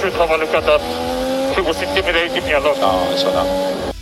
Shoot how look at that. It was intimidating me a lot. No, eso no.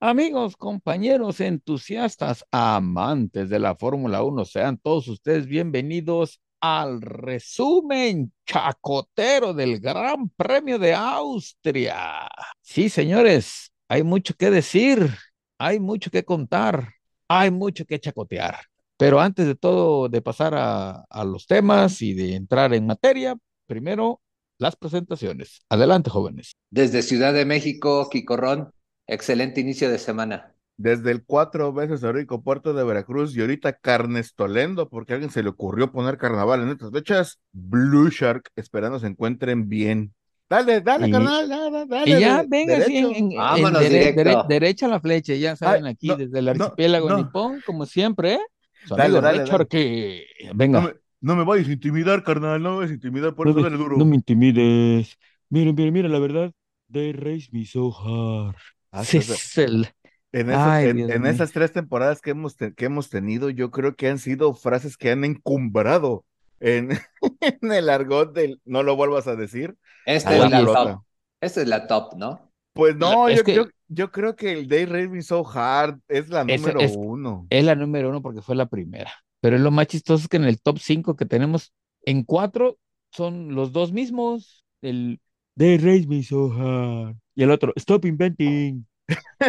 Amigos, compañeros, entusiastas, amantes de la Fórmula 1, sean todos ustedes bienvenidos al resumen chacotero del Gran Premio de Austria. Sí, señores, hay mucho que decir, hay mucho que contar, hay mucho que chacotear. Pero antes de todo, de pasar a, a los temas y de entrar en materia, primero las presentaciones. Adelante, jóvenes. Desde Ciudad de México, Quicorrón, excelente inicio de semana. Desde el cuatro veces rico puerto de Veracruz y ahorita Carnestolendo, porque a alguien se le ocurrió poner carnaval en estas fechas, Blue Shark, esperando se encuentren bien. Dale, dale, Y- carnal, dale, dale. Y ya, de- venga, sí, derecho. en, en- en Vámonos dere- directo. dere- derecha a la flecha, ya saben, Ay, aquí no, desde el no, archipiélago no. nipón, como siempre, ¿eh? Dale, dale, dale. que... Venga. No me, no me vayas a intimidar, carnal, no me vayas a intimidar, por No eso dale duro. No me intimides. Mira, mira, mira, la verdad. They raised me so hard. Ah, Sí, sí, sí. es el- En, esas, Ay, en, esas tres temporadas que hemos, te- que hemos tenido, yo creo que han sido frases que han encumbrado en, en el argot del no lo vuelvas a decir. Esta a es la top. Esta es la top, ¿no? Pues no, Es yo, que- yo, yo creo que el Day Raised Me So Hard es la número es- uno. es la número uno porque fue la primera. Pero lo más chistoso es que en el top 5 que tenemos, en cuatro son los dos mismos. El They raised me so hard. Y el otro, Stop inventing.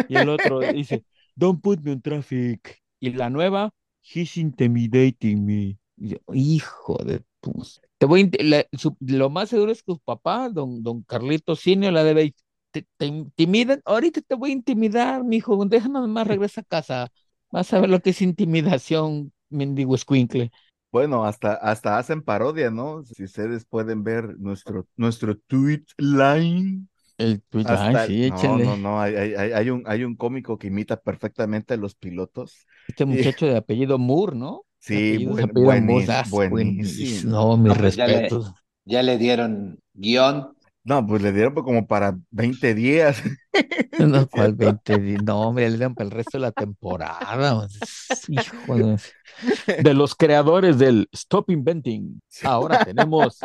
Y el otro dice, Don't put me on traffic. Y la nueva, He's intimidating me. Y yo, hijo de tus. Te voy la- su- lo más seguro es que su papá, don, don Carlito Cineo, la debe. Te, te intimidan. Ahorita te voy a intimidar, mijo. Déjame más, regresa a casa. Vas a ver lo que es intimidación, mendigo escuincle. Bueno, hasta, hasta hacen parodia, ¿no? Si ustedes pueden ver nuestro, nuestro tweet line. El Hasta ay, sí, no, échale. no, no, hay, hay, hay- hay un, hay un cómico que imita perfectamente a los pilotos. Este muchacho de apellido Moore, ¿no? Sí, buen- ah, buenísimo. No, mis No, pues ya le- respetos. Ya le dieron guion. No, pues le dieron pues como para 20 días. No, ¿cuál 20 días? No, hombre, le dan para el resto de la temporada. Hijo de... de los creadores del Stop Inventing. Ahora tenemos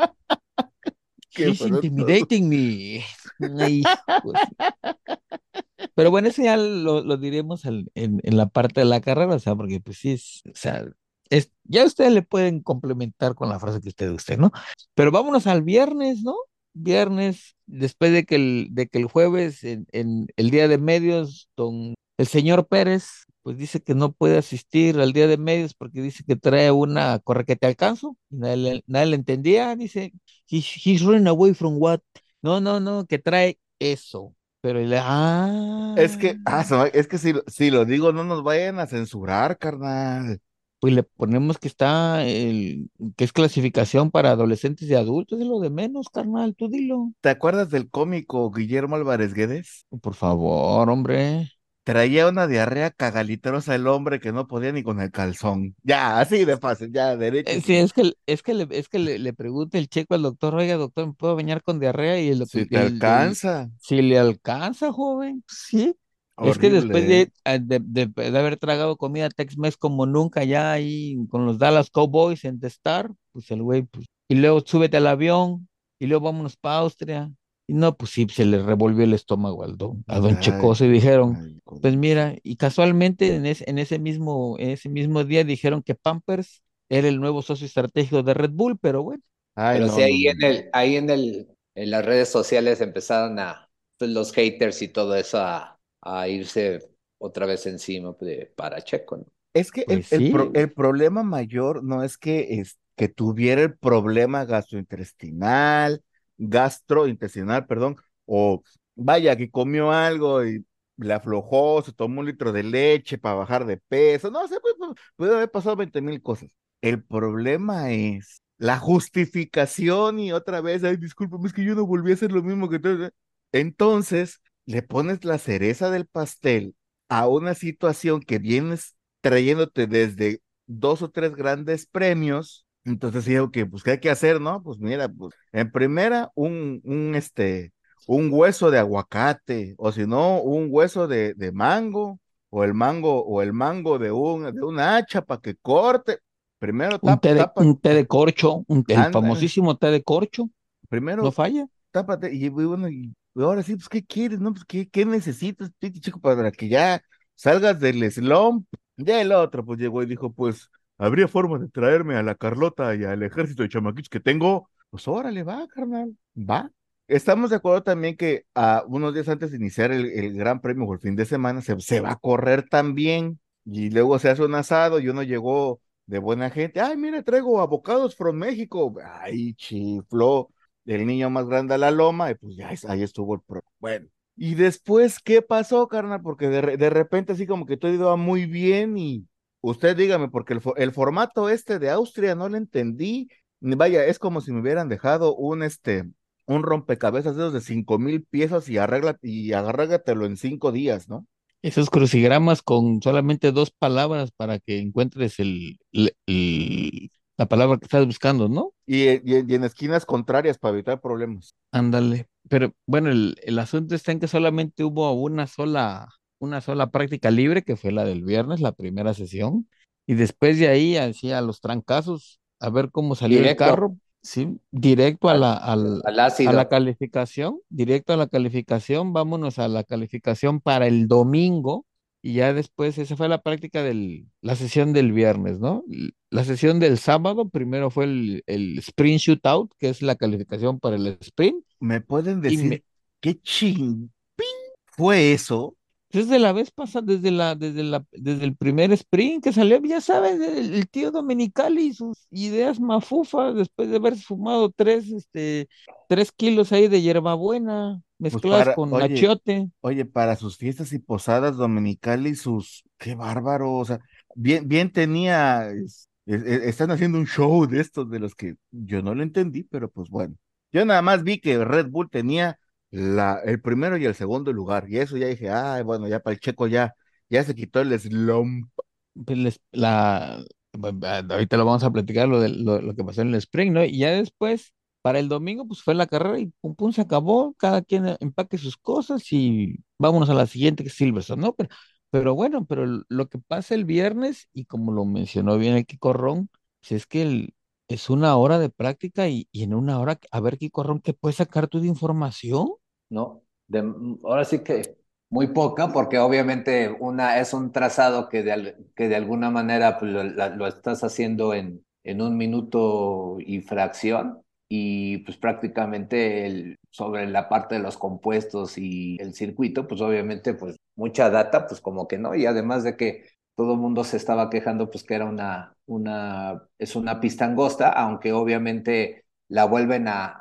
Qué He's bruto. intimidating me. Ay, Pero bueno, eso ya lo, lo diremos en, en la parte de la carrera, o sea, porque pues sí es, o sea, es, ya ustedes le pueden complementar con la frase que usted usted, ¿no? Pero vámonos al viernes, ¿no? Viernes, después de que el, de que el jueves, en, en el día de medios, don el señor Pérez, pues dice que no puede asistir al día de medios porque dice que trae una corre que te alcanzo, y nadie le, nadie le entendía, dice, he's, he's running away from what? No, no, no, que trae eso. Pero le, ah, Es que, ah, me- es que si, si lo digo, no nos vayan a censurar, carnal. Pues le ponemos que está, el, que es clasificación para adolescentes y adultos, es lo de menos, carnal, tú dilo. ¿Te acuerdas del cómico Guillermo Álvarez Guedes? Por favor, hombre. Traía una diarrea cagalitrosa el hombre que no podía ni con el calzón. Ya, así de fácil, ya, derecho. Eh, Sí, es que, es que le, es que le, le pregunta el checo al doctor, oiga, doctor, ¿me puedo bañar con diarrea? Y el, Si el- te el- alcanza. si le alcanza, joven, sí. Es que después Horrible, ¿eh? de, de, de- de haber tragado comida Tex-Mex como nunca ya ahí con los Dallas Cowboys en The Star, pues el güey, pues, y luego súbete al avión, y luego vámonos para Austria. Y no, pues sí, se le revolvió el estómago al don, a don Ay, Checoso y dijeron, ay, pues mira, y casualmente en ese, en ese mismo, en ese mismo día dijeron que Pampers era el nuevo socio estratégico de Red Bull, pero bueno, ay, Pero no, sí, ahí no, en el, ahí en el, en las redes sociales empezaron a, pues, los haters y todo eso a, a irse otra vez encima de, para Checo, ¿no? Es que el, Pues el pro- sí. el problema mayor no es que, es que tuviera el problema gastrointestinal, gastrointestinal, perdón, o vaya, que comió algo y le aflojó, se tomó un litro de leche para bajar de peso, no sé, pues, pues, puede haber pasado 20 mil cosas. El problema es la justificación y otra vez, ay, discúlpame, es que yo no volví a hacer lo mismo que tú. Entonces, le pones la cereza del pastel a una situación que vienes trayéndote desde dos o tres grandes premios. Entonces digo que, pues, ¿qué hay que hacer, no? Pues mira, pues, en primera, un, un, este, un hueso de aguacate, o si no, un hueso de, de mango, o el mango, o el mango de un, de una hacha para que corte. Primero Un tapa, té de, tapa- un té de corcho, un, el famosísimo té de corcho, primero no falla. tápate, y bueno, y ahora sí, pues, ¿qué quieres, no? Pues, ¿qué, qué necesitas, chico, para que ya salgas del slump? Ya el otro, pues, llegó y dijo, pues, habría forma de traerme a la Carlota y al ejército de chamaquitos que tengo. Pues, órale, va, carnal, va. Estamos de acuerdo también que a unos días antes de iniciar el, el Gran Premio o el fin de semana se, se va a correr también y luego se hace un asado y uno llegó de buena gente. Ay, mira, traigo abocados from México. Ay, chifló el niño más grande a la loma y pues ya ahí estuvo el pro. Bueno, y después, ¿qué pasó, carnal? Porque de, de repente así como que todo iba muy bien y usted dígame, porque el, el formato este de Austria no lo entendí. Ni Vaya, es como si me hubieran dejado un este un rompecabezas de esos de cinco mil piezas y arregla y agárratelo en cinco días, ¿no? Esos crucigramas con solamente dos palabras para que encuentres el, el- el- la palabra que estás buscando, ¿no? Y, y- y en esquinas contrarias para evitar problemas. Ándale. Pero bueno, el, el asunto está en que solamente hubo una sola, una sola práctica libre, que fue la del viernes, la primera sesión. Y después de ahí, así a los trancazos, a ver cómo salió el Directo. carro, sí, directo a la, al, Al a la calificación, directo a la calificación, vámonos a la calificación para el domingo. Y ya después, esa fue la práctica de la sesión del viernes, ¿no? La sesión del sábado, primero fue el, el sprint shootout, que es la calificación para el sprint. ¿Me pueden decir me- qué ching fue eso? Desde la vez pasada, desde la, desde la, desde el primer sprint que salió, ya sabes, el, el tío Dominicali y sus ideas mafufas, después de haber fumado tres, este, tres kilos ahí de hierbabuena, mezcladas con oye, achiote. Oye, para sus fiestas y posadas dominicales, sus, qué bárbaro, o sea, bien, bien tenía, es- es- es- están haciendo un show de estos de los que yo no lo entendí, pero pues bueno, yo nada más vi que Red Bull tenía la, el primero y el segundo lugar, y eso ya dije, ay, bueno, ya para el checo ya, ya se quitó el slump. Pues la, ahorita lo vamos a platicar lo, de, lo, lo que pasó en el sprint, ¿no? Y ya después, para el domingo, pues fue la carrera y pum, pum, se acabó, cada quien empaque sus cosas y vámonos a la siguiente que es Silverstone, ¿no? Pero, pero bueno, pero lo que pasa el viernes, y como lo mencionó bien el Kiko Ron, pues es que el- es una hora de práctica y, y en una hora, a ver, Kiko Ron, ¿qué puedes sacar tú de información? ¿no? De- ahora sí que muy poca, porque obviamente una es un trazado que de, que de alguna manera pues, lo, lo estás haciendo en, en un minuto y fracción, y pues prácticamente sobre la parte de los compuestos y el circuito, pues obviamente pues mucha data, pues como que no, y además de que todo el mundo se estaba quejando pues que era una, una, es una pista angosta, aunque obviamente la vuelven a, a,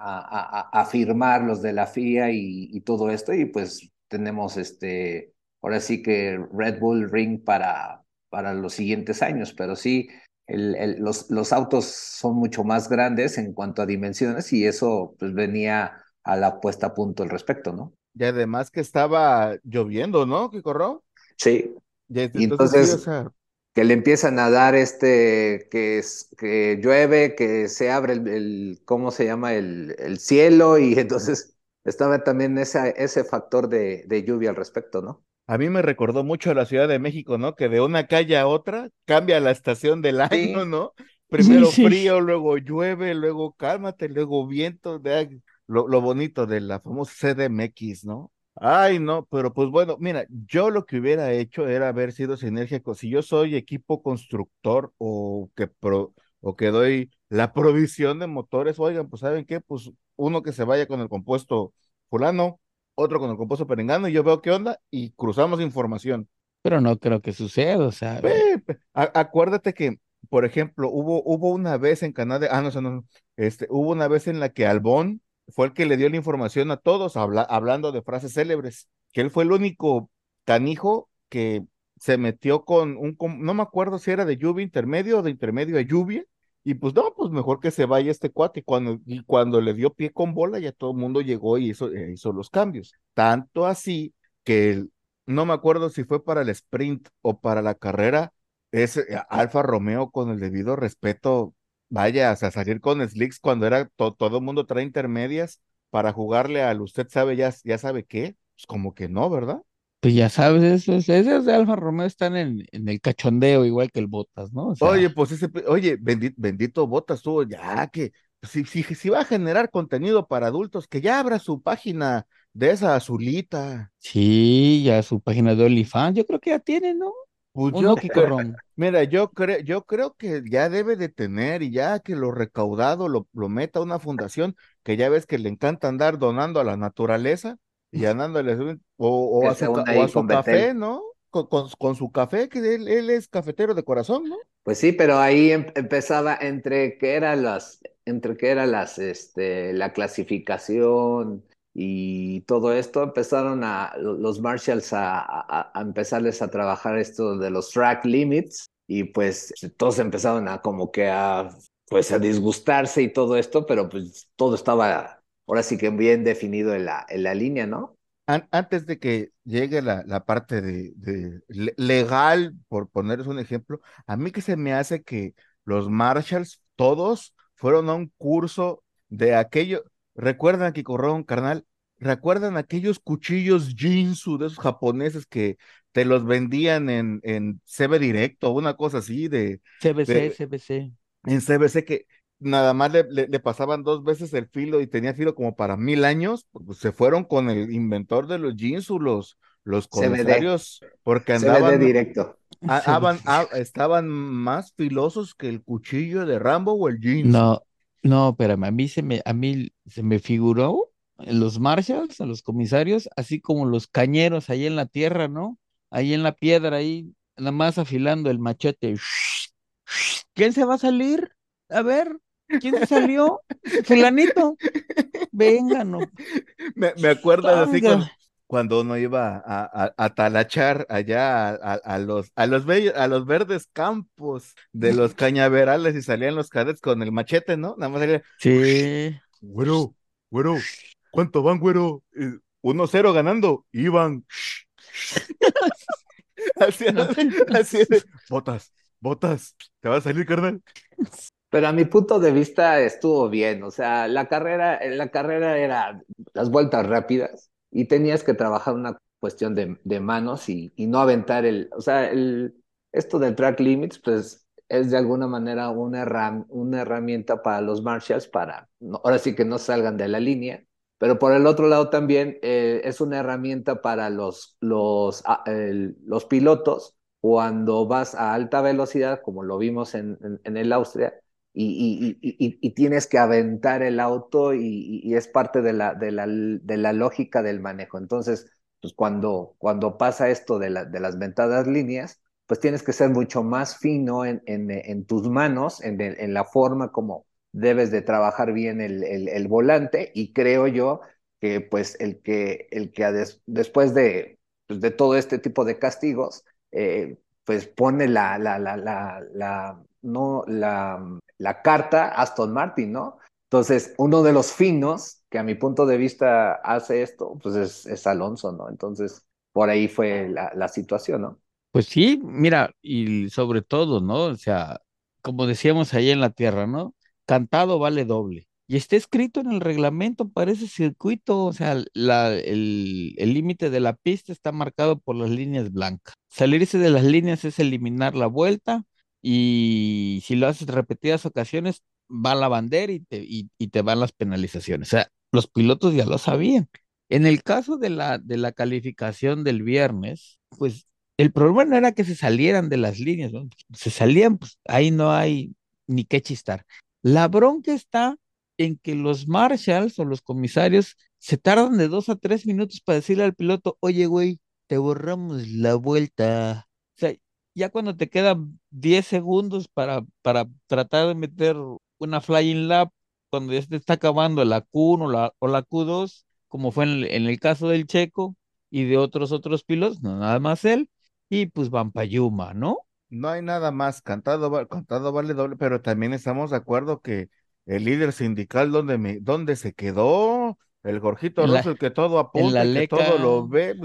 a, a firmar los de la FIA y, y, todo esto, y pues tenemos este, ahora sí que Red Bull Ring para, para los siguientes años, pero sí, el, el, los, los autos son mucho más grandes en cuanto a dimensiones y eso pues venía a la puesta a punto al respecto, ¿no? Y además que estaba lloviendo, ¿no? ¿Qué corrió? Sí. Y entonces, entonces sí, o sea, que le empiezan a dar este, que, es, que llueve, que se abre el, el ¿cómo se llama? El, el, cielo y entonces estaba también ese, ese factor de, de, lluvia al respecto, ¿no? A mí me recordó mucho a la Ciudad de México, ¿no? Que de una calle a otra cambia la estación del año. ¿no? Primero sí, sí. frío, luego llueve, luego cálmate, luego viento, lo, lo bonito de la famosa CDMX, ¿no? Ay, no, pero pues bueno, mira, yo lo que hubiera hecho era haber sido sinérgico. Si yo soy equipo constructor o que, pro, o que doy la provisión de motores, oigan, pues ¿saben qué? Pues uno que se vaya con el compuesto fulano, otro con el compuesto perengano, y yo veo qué onda y cruzamos información. Pero no creo que suceda, o sea. Acuérdate que, por ejemplo, hubo, hubo una vez en Canadá, ah, no, no, este, hubo una vez en la que Albón fue el que le dio la información a todos, habla, hablando de frases célebres, que él fue el único canijo que se metió con un, no me acuerdo si era de lluvia intermedio o de intermedio a lluvia, y pues no, pues mejor que se vaya este cuate, cuando, cuando le dio pie con bola, ya todo el mundo llegó y hizo, eh, hizo los cambios. Tanto así que no me acuerdo si fue para el sprint o para la carrera, es eh, Alfa Romeo con el debido respeto, vaya, o sea, salir con slicks cuando era to, todo el mundo trae intermedias, para jugarle al usted sabe, ya, ya sabe qué, pues como que no, ¿verdad? Pues ya sabes, esos, esos de Alfa Romeo están en, en el cachondeo, igual que el Botas, ¿no? O sea, Oye, pues ese, oye, bendi- bendito Botas tú, ya que pues, si, si, si va a generar contenido para adultos, que ya abra su página de esa azulita. sí, ya su página de OnlyFans, yo creo que ya tiene, ¿no? Pues ¿O yo, mira, yo creo, yo creo que ya debe de tener y ya que lo recaudado lo, lo meta a una fundación que ya ves que le encanta andar donando a la naturaleza y andándole un- o, o a su, o a su café. ¿no? Con, con, con su café, que él, él es cafetero de corazón, ¿no? Pues sí, pero ahí em- empezaba entre que eran las, entre que era las, este, la clasificación y todo esto, empezaron a los Marshalls a, a, a empezarles a trabajar esto de los track limits y pues todos empezaron a como que a, pues a disgustarse y todo esto, pero pues todo estaba ahora sí que bien definido en la, en la línea, ¿no? An- antes de que llegue la, la parte de, de le- legal, por ponerles un ejemplo, a mí que se me hace que los Marshalls, todos, fueron a un curso de aquello. ¿Recuerdan, Kikorron, carnal? ¿Recuerdan aquellos cuchillos Jinsu de esos japoneses que te los vendían en, en CB Directo, una cosa así de, CBC, de- CBC. en CBC que nada más le, le- le pasaban dos veces el filo y tenía filo como para mil años, pues se fueron con el inventor de los jeans, los, los CBD. comisarios, porque CBD andaban, directo. a- CBC. aban- a- estaban más filosos que el cuchillo de Rambo o el jeans. No, no, espérame, a mí se me, a mí se me figuró en los Marshalls, a los comisarios, así como los cañeros ahí en la tierra, ¿no? Ahí en la piedra, ahí, nada más afilando el machete. ¿Quién se va a salir? A ver, ¿quién se salió? Fulanito. Venga, no. Me, me acuerdas así con- cuando uno iba a, a- a talachar allá a, los, a, los bellos- a los verdes campos de los cañaverales y salían los cadets con el machete, ¿no? Nada más salía, Sí. Güero, güero, ¿cuánto van, güero? Eh, 1-0 ganando, iban. así, así botas, botas, te va a salir, carnal. Pero a mi punto de vista estuvo bien, o sea, la carrera, la carrera era las vueltas rápidas y tenías que trabajar una cuestión de, de manos y, y no aventar el, o sea, el, esto del track limits, pues es de alguna manera una, herram- una herramienta para los Marshalls para, no- ahora sí que no salgan de la línea, pero por el otro lado también eh, es una herramienta para los, los, ah, los pilotos cuando vas a alta velocidad, como lo vimos en, en, en el Austria, y, y, y, y, tienes que aventar el auto y, es parte de la, de, la, de la lógica del manejo. Entonces, pues cuando, cuando pasa esto de, la, de las ventadas líneas, pues tienes que ser mucho más fino en, en, tus manos, en, la forma como debes de trabajar bien el, el, volante y creo yo que pues el que, el que des, después de, pues, de todo este tipo de castigos, eh, pues pone la, la, la, la no, la, la carta Aston Martin, ¿no? Entonces, uno de los finos que a mi punto de vista hace esto, pues es, Alonso, ¿no? Entonces, por ahí fue la, situación, ¿no? Pues sí, mira, y sobre todo, ¿no? O sea, como decíamos ahí en la tierra, ¿no? Cantado vale doble. Y está escrito en el reglamento para ese circuito, o sea, la, el límite de la pista está marcado por las líneas blancas. Salirse de las líneas es eliminar la vuelta y si lo haces repetidas ocasiones, va la bandera y te, y, te van las penalizaciones. O sea, los pilotos ya lo sabían. En el caso de la, de la calificación del viernes, pues el problema no era que se salieran de las líneas. Se salían, pues ahí no hay ni qué chistar. La bronca está en que los marshals o los comisarios se tardan de dos a tres minutos para decirle al piloto, oye, güey, te borramos la vuelta. Ya cuando te quedan 10 segundos para, para tratar de meter una flying lap, cuando ya te está acabando la Q1 o la, o la Q2, como fue en el, en el caso del Checo y de otros otros pilotos, no nada más él, y pues van Yuma, ¿no? No hay nada más, cantado, cantado vale doble, pero también estamos de acuerdo que el líder sindical donde me, donde se quedó, el Jorgito En la- Russell que todo apunta, que todo lo ve,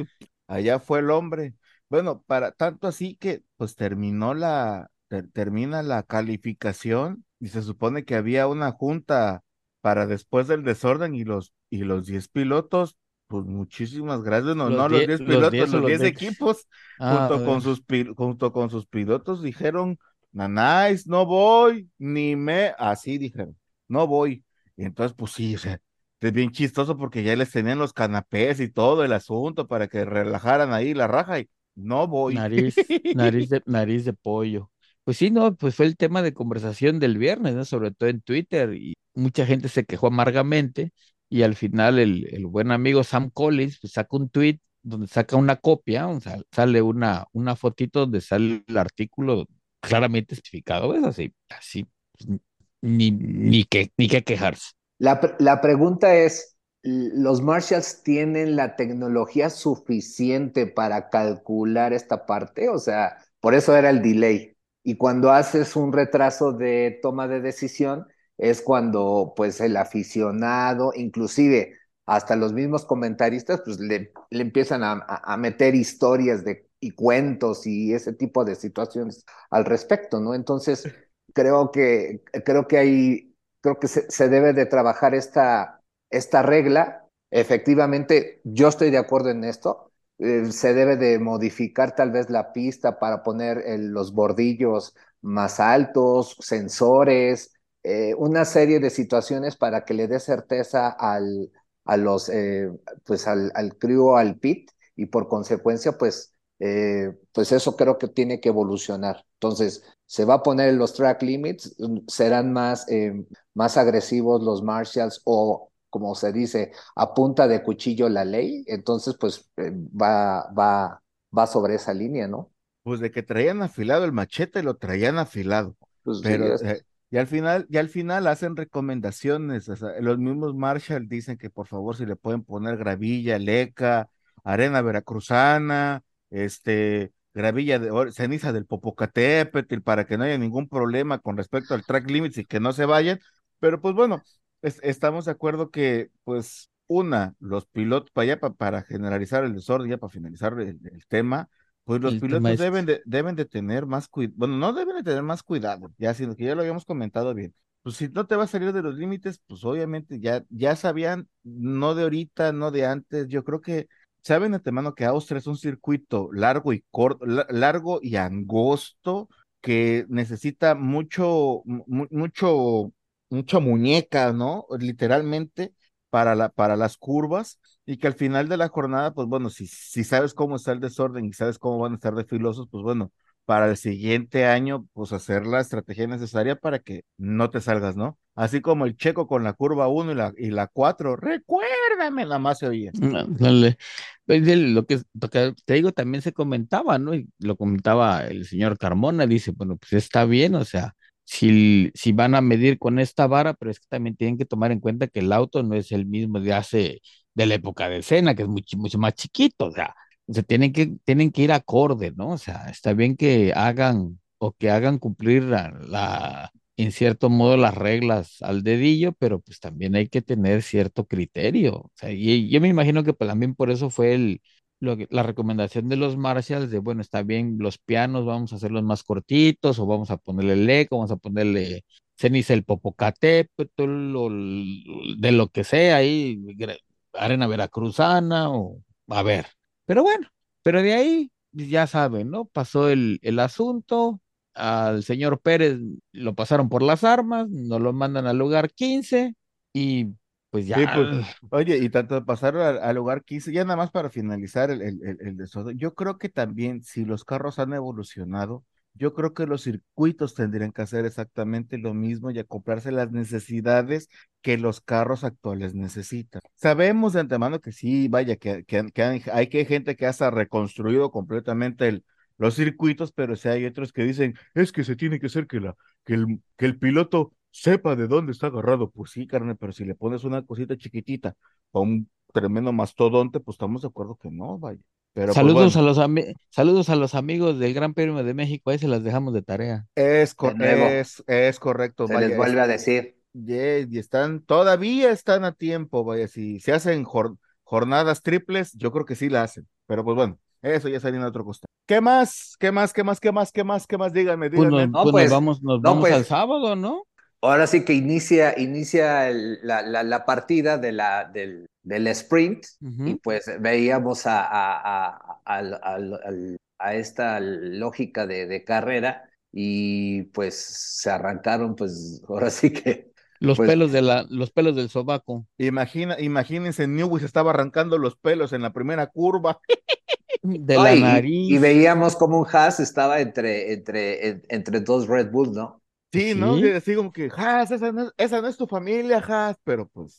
allá fue el hombre. Bueno, para tanto así que pues terminó la, ter- termina la calificación y se supone que había una junta para después del desorden y los, y los 10 pilotos, pues muchísimas gracias. No, Los no los die- 10 los pilotos, 10 o los los 10 veinte. equipos, Ah, junto con eh, sus junto con sus pilotos dijeron, Nanáis, no voy, ni me, así dijeron, no voy. Y entonces, pues sí, o sea, es bien chistoso porque ya les tenían los canapés y todo el asunto para que relajaran ahí la raja y no voy. Nariz, nariz de, nariz de pollo. Pues sí, no, pues fue el tema de conversación del viernes, ¿no? Sobre todo en Twitter, y mucha gente se quejó amargamente, y al final el, el buen amigo Sam Collins pues, saca un tweet donde saca una copia, o sea, sale una, una fotito donde sale el artículo claramente especificado, ¿ves? Así, así, pues, ni, ni que, ni que quejarse. La, la pregunta es, ¿los Marshalls tienen la tecnología suficiente para calcular esta parte? O sea, por eso era el delay. Y cuando haces un retraso de toma de decisión, es cuando pues el aficionado, inclusive hasta los mismos comentaristas, pues le, le empiezan a, meter historias de, y cuentos y ese tipo de situaciones al respecto, ¿no? Entonces, creo que, creo que hay creo que se, se debe de trabajar esta, esta regla. Efectivamente, yo estoy de acuerdo en esto. Eh, se debe de modificar tal vez la pista para poner el- los bordillos más altos, sensores, eh, una serie de situaciones para que le dé certeza al, a los, eh, pues al, al crew, al pit, y por consecuencia, pues, eh, pues eso creo que tiene que evolucionar. Entonces, se va a poner los track limits, mm, serán más, eh, más agresivos los Marshalls o, como se dice, a punta de cuchillo la ley, entonces pues eh, va, va, va sobre esa línea, ¿no? Pues de que traían afilado el machete, lo traían afilado. Pues, Pero eh, y al final, y al final hacen recomendaciones, o sea, los mismos Marshall dicen que por favor si le pueden poner gravilla, leca, arena veracruzana, este, gravilla de ceniza del Popocatépetl para que no haya ningún problema con respecto al track limits y que no se vayan. Pero pues bueno, es- estamos de acuerdo que pues una, los pilotos para pa- para generalizar el desorden, ya para finalizar el, el tema, pues los El pilotos este. deben de, deben de tener más cuidado, bueno, no deben de tener más cuidado, ya sino que ya lo habíamos comentado bien. Pues si no te va a salir de los límites, pues obviamente ya, ya sabían, no de ahorita, no de antes, yo creo que saben de antemano que Austria es un circuito largo y corto, la- largo y angosto, que necesita mucho, mu- mucho, mucha muñeca, ¿no? Literalmente para la, para las curvas y que al final de la jornada, pues bueno, si, si sabes cómo está el desorden y sabes cómo van a estar de filosos, pues bueno, para el siguiente año, pues hacer la estrategia necesaria para que no te salgas, ¿no? Así como el checo con la curva 1 y la, y la 4, recuérdame, nada más se oía. Ándale. Pues Lo que, lo que te digo también se comentaba, ¿no? Y lo comentaba el señor Carmona, dice, bueno, pues está bien, o sea, si, si van a medir con esta vara, pero es que también tienen que tomar en cuenta que el auto no es el mismo de hace, de la época de Senna, que es mucho, mucho más chiquito, o sea, o sea, tienen que, tienen que ir acorde, ¿no? O sea, está bien que hagan o que hagan cumplir la, la- en cierto modo las reglas al dedillo, pero pues también hay que tener cierto criterio. O sea, y yo me imagino que pues, también por eso fue el, lo que- la recomendación de los Marshalls de, bueno, está bien, los pianos vamos a hacerlos más cortitos o vamos a ponerle leco, vamos a ponerle ceniza el Popocatépetl o de lo que sea ahí, arena veracruzana o a ver. Pero bueno, pero de ahí pues, ya saben, ¿no? Pasó el, el asunto, al señor Pérez lo pasaron por las armas, nos lo mandan al lugar 15 y pues ya. Sí, pues, oye, y tanto pasar al, al lugar 15, ya nada más para finalizar el, el, el, el desorden, yo creo que también si los carros han evolucionado, yo creo que los circuitos tendrían que hacer exactamente lo mismo y acoplarse las necesidades que los carros actuales necesitan. Sabemos de antemano que sí, vaya, que, que, que hay, hay que gente que hasta reconstruido completamente el, los circuitos, pero sí hay otros que dicen, es que se tiene que hacer que, la, que, el, que el piloto sepa de dónde está agarrado. Pues sí, carne, pero si le pones una cosita chiquitita a un tremendo mastodonte, pues estamos de acuerdo que no, vaya. Pero pues, saludos, bueno, a los saludos a los amigos del Gran Premio de México, ahí se las dejamos de tarea. es, cor- De es, es correcto, se vaya. les vuelve a decir. Y están, todavía están a tiempo, vaya, si se hacen jor- jornadas triples, yo creo que sí la hacen, pero pues bueno, eso ya salió en otro costado. ¿Qué más? ¿Qué más? ¿Qué más? ¿Qué más? ¿Qué más? ¿Qué más? Díganme, Pues díganme. nos, No, pues nos pues, vamos, nos no, vamos pues. al sábado, ¿no? Ahora sí que inicia, inicia el- la, la, la partida de la, del, del sprint y pues veíamos a, a, a, a esta lógica de, de carrera y pues se arrancaron pues ahora sí que Los Pues- pelos de la, los pelos del sobaco. Imagina, imagínense, Newey se estaba arrancando los pelos en la primera curva. De la nariz. Y, veíamos como un Haas estaba entre, entre, en- entre dos Red Bull, ¿no? Sí, ¿no? Sí. Así como que, Haas, esa no, es- esa no es tu familia, Haas, pero pues,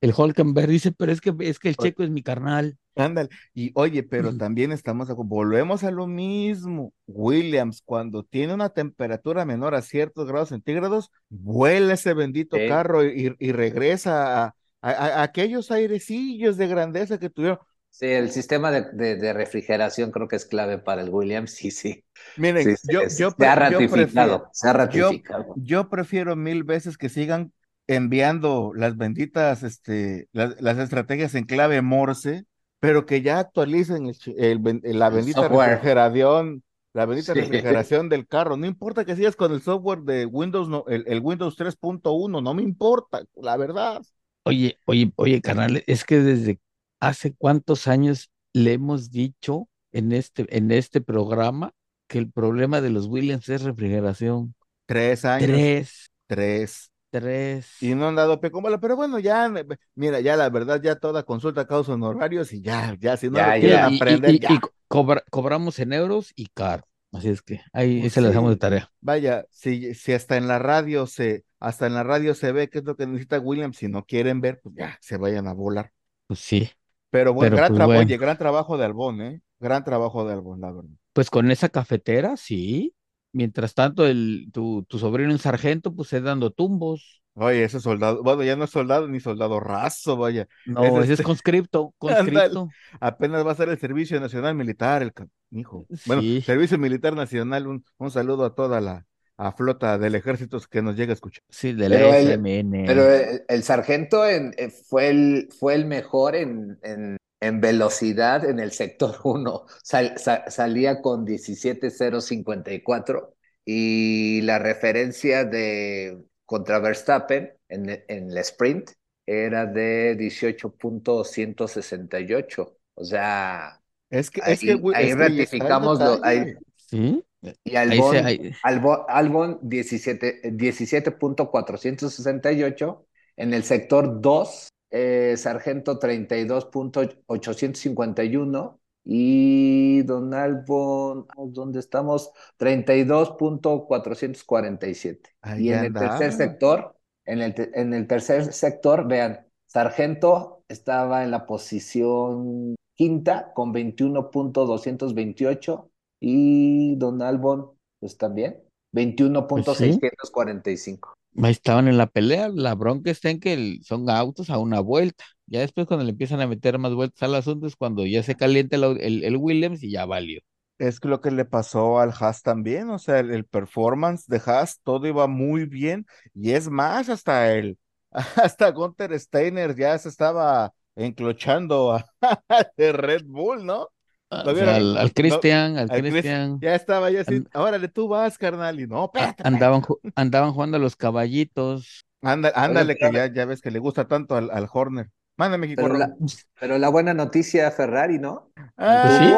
El Hulkenberg dice, pero es que es que el Oye. checo es mi carnal. ándale. Y oye, pero también estamos, a- volvemos a lo mismo. Williams, cuando tiene una temperatura menor a ciertos grados centígrados, vuela ese bendito carro y, y regresa a, a- a aquellos airecillos de grandeza que tuvieron. Sí, el sistema de, de, de refrigeración creo que es clave para el Williams, sí, sí. Miren, Sí, yo, es- yo, se ha yo prefiero, ratificado, se ha ratificado. yo prefiero mil veces que sigan enviando las benditas, este, las, las estrategias en clave Morse, pero que ya actualicen el la bendita refrigeración, la bendita Sí. refrigeración del carro. No importa que sigas con el software de Windows, no, el, el Windows 3.1, no me importa, la verdad. Oye, oye, oye, carnal, es que desde hace cuántos años le hemos dicho en este, en este programa que el problema de los Williams es refrigeración. Tres años, Tres, tres. tres. Y no han dado pie con bola, pero bueno, ya, me- mira, ya la verdad, ya toda consulta causa honorarios y ya, ya, si no Ya, lo ya. quieren Y- y- aprender, y- ya. y co- cobra- cobramos en euros y caro. Así es que ahí Pues se la dejamos de sí. tarea. Vaya, si, si hasta en la radio se, hasta en la radio se ve qué es lo que necesita Williams, si no quieren ver, pues ya, se vayan a volar. Pues sí. Pero bueno, Pero gran pues bueno. oye, gran trabajo de Albón, ¿eh? Gran trabajo de Albón, la verdad. Pues con esa cafetera, sí. Mientras tanto, el, tu, tu sobrino en sargento, pues es dando tumbos. Oye, ese soldado, bueno, ya no es soldado ni soldado raso, vaya. No, Es ese es este- conscripto, conscripto. Apenas va a ser el Servicio Nacional Militar, el hijo. Bueno, Sí. Servicio Militar Nacional, un, un saludo a toda la a flota del ejército que nos llega a escuchar. Sí, de Pero el-. Pero el, el sargento en- eh, fue, el, fue el mejor en, en, en velocidad en el sector 1. salía con 17.054 y la referencia de contra Verstappen en, en el sprint era de 18.168. O sea, Es que, ahí, es que, ahí es que ratificamos lo, ahí, detalle. Sí. y Ahí Albón, se, ahí- Albo- Albon 17 17.468. En el sector 2, eh, Sargento 32.851. Y Don Albon, ¿dónde estamos? 32.447. Ahí Y en el tercer sector, en el, te- en el tercer sector, vean, Sargento estaba en la posición quinta con 21.228 y Don Albon, pues también, 21.645. ahí estaban en la pelea. La bronca está en que el- son autos a una vuelta. Ya después, cuando le empiezan a meter más vueltas al asunto, es cuando ya se calienta el, el- el Williams y ya valió. Es que lo que le pasó al Haas también, o sea, el, el performance de Haas, todo iba muy bien, y es más, hasta el, hasta Gunther Steiner ya se estaba enclochando a de Red Bull, ¿no? Ah, al, al Cristian, al Cristian. Ya estaba ya así, órale, tú vas, carnal, y no, espérate, Andaban, ju- andaban jugando a los caballitos. Anda- ándale, que ya, ya ves que le gusta tanto al, al Horner. Mándame, México. Pero la, pero la buena noticia, Ferrari, ¿no? Pues sí.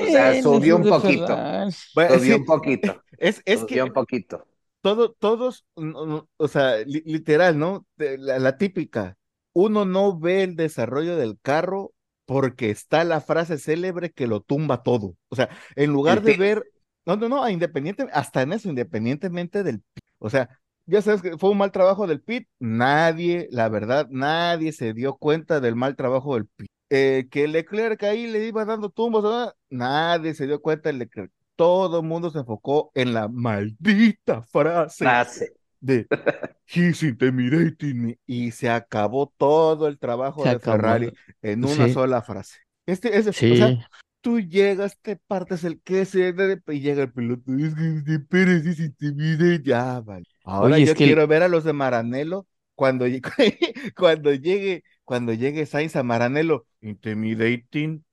O sea, subió un poquito. Bueno, Subió sí, un poquito, es, es subió que un poquito. todo, todos, no, no, o sea, li- literal, ¿no? De- La, la típica, uno no ve el desarrollo del carro porque está la frase célebre que lo tumba todo. O sea, en lugar de ver, no, no, no, independiente, hasta en eso, independientemente del. O sea, ya sabes que fue un mal trabajo del pit, nadie, la verdad, nadie se dio cuenta del mal trabajo del pit. Eh, que Leclerc ahí le iba dando tumbos, ¿verdad? nadie se dio cuenta de Leclerc. Todo el mundo se enfocó en la maldita frase Frase. De He's intimidating me", y se acabó todo el trabajo Se de acabó. Ferrari en una Sí. sola frase. Este, o sea, tú llegas, te partes el queso y llega el piloto. Es que Pérez es intimidating. Ya, vale. Ahora Oye, es yo que quiero ver a los de Maranello cuando, cuando llegue, cuando llegue Sainz a Maranello. Intimidating.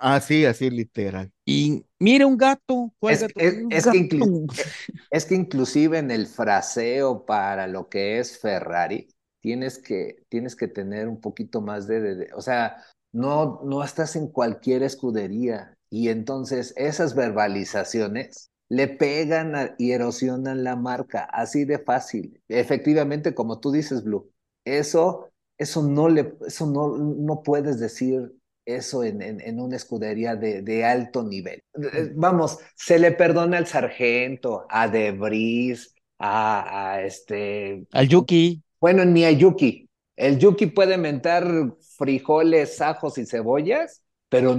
Así, así literal. Y mire un gato, ¿cuál Es, gato? es- Un es que gato. inclu- es que inclusive en el fraseo para lo que es Ferrari, tienes que, tienes que tener un poquito más de, de- de- o sea, no, no estás en cualquier escudería y entonces esas verbalizaciones le pegan a- y erosionan la marca, así de fácil. Efectivamente, como tú dices, Blue, eso, eso no le, eso no, no puedes decir eso en, en, en una escudería de, de alto nivel. Eh, Vamos, se le perdona al sargento, a Debris, a, a este, Al Yuki. bueno, ni a Yuki. El Yuki puede mentar frijoles, ajos y cebollas, pero,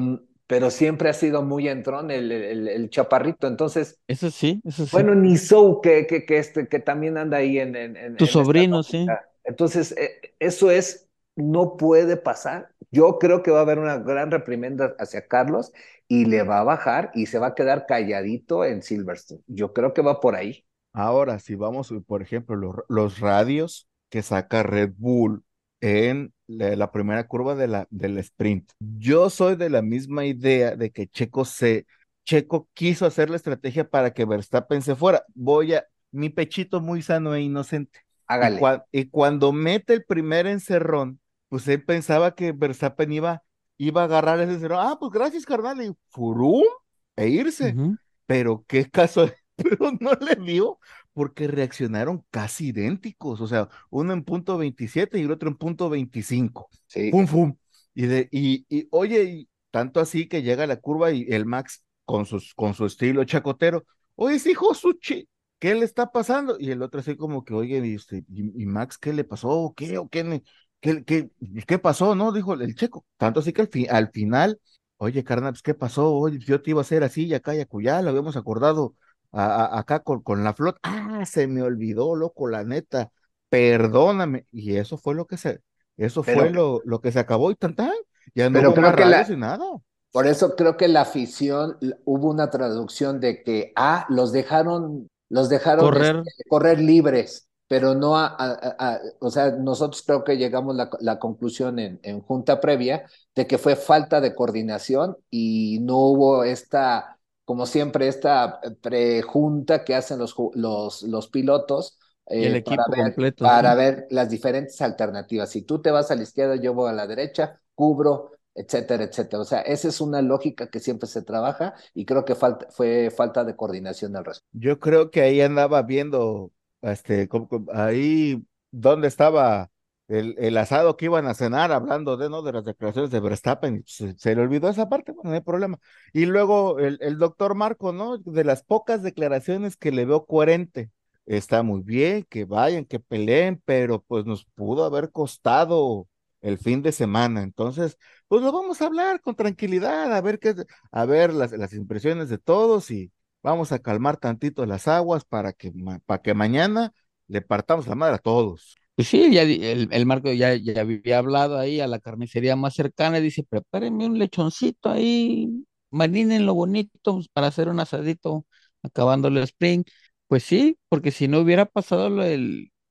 pero siempre ha sido muy entrón el, el, el chaparrito. Entonces, Eso sí, eso sí. bueno, ni Sou, que, que, que, este, que también anda ahí en, en, en- Tu en sobrino, sí. Entonces, eh, eso es, no puede pasar. Yo creo que va a haber una gran reprimenda hacia Carlos y le va a bajar y se va a quedar calladito en Silverstone. Yo creo que va por ahí. Ahora, si vamos, por ejemplo, los, los radios que saca Red Bull en la, la primera curva de la, del sprint. Yo soy de la misma idea de que Checo se, Checo quiso hacer la estrategia para que Verstappen se fuera. Voy a, mi pechito muy sano e inocente. Y, Hágale. cua- y cuando mete el primer encerrón, pues él pensaba que Verstappen iba, iba a agarrar ese encerrón. Ah, pues gracias, carnal, y furum, e irse. Pero qué caso, pero no le dio porque reaccionaron casi idénticos, o sea, uno en punto 27 y el otro en punto 25. Sí. Pum, pum. Y, de, y, y oye, y tanto así que llega la curva y el Max con, sus, con su estilo chacotero, oye, sí, Josuchi, ¿qué le está pasando? Y el otro así como que, oye, y, este, y, y Max, ¿qué le pasó? ¿O ¿Qué? ¿O qué? ¿Qué, qué, qué pasó? ¿No? Dijo el checo. Tanto así que al, fi- al final, oye, carnal, pues, ¿qué pasó? Oye, yo te iba a hacer así y acá y acullá, lo habíamos acordado a- a- acá con, con la flota. Ah, se me olvidó, loco, la neta. Perdóname. Y eso fue lo que se, eso Pero- fue lo, lo que se acabó y tan tan. Ya no Pero hubo creo que la- y nada. Por eso creo que la afición, hubo una traducción de que, ah, los dejaron, los dejaron Correr. este, correr libres, pero no a, a- a- a- o sea, nosotros creo que llegamos a la, la conclusión en, en junta previa de que fue falta de coordinación y no hubo esta, como siempre, esta prejunta que hacen los, los, los pilotos. El eh, equipo para ver, completo, para sí. ver las diferentes alternativas. Si tú te vas a la izquierda, yo voy a la derecha, cubro, etcétera, etcétera. O sea, esa es una lógica que siempre se trabaja y creo que falta, fue falta de coordinación al respecto. Yo creo que ahí andaba viendo, este, ahí donde estaba el, el asado que iban a cenar, hablando de, ¿no? De las declaraciones de Verstappen, se, se le olvidó esa parte, bueno, no hay problema. Y luego el, el doctor Marco, ¿no? De las pocas declaraciones que le veo coherente, está muy bien, que vayan, que peleen, pero pues nos pudo haber costado el fin de semana. Entonces, pues lo vamos a hablar con tranquilidad, a ver qué, a ver las, las impresiones de todos y vamos a calmar tantito las aguas para que, para que mañana le partamos la madre a todos. Pues sí, ya el, el Marco ya, ya había hablado ahí a la carnicería más cercana y dice, prepárenme un lechoncito ahí, lo bonito pues, para hacer un asadito acabando el sprint. Pues sí, porque si no hubiera pasado lo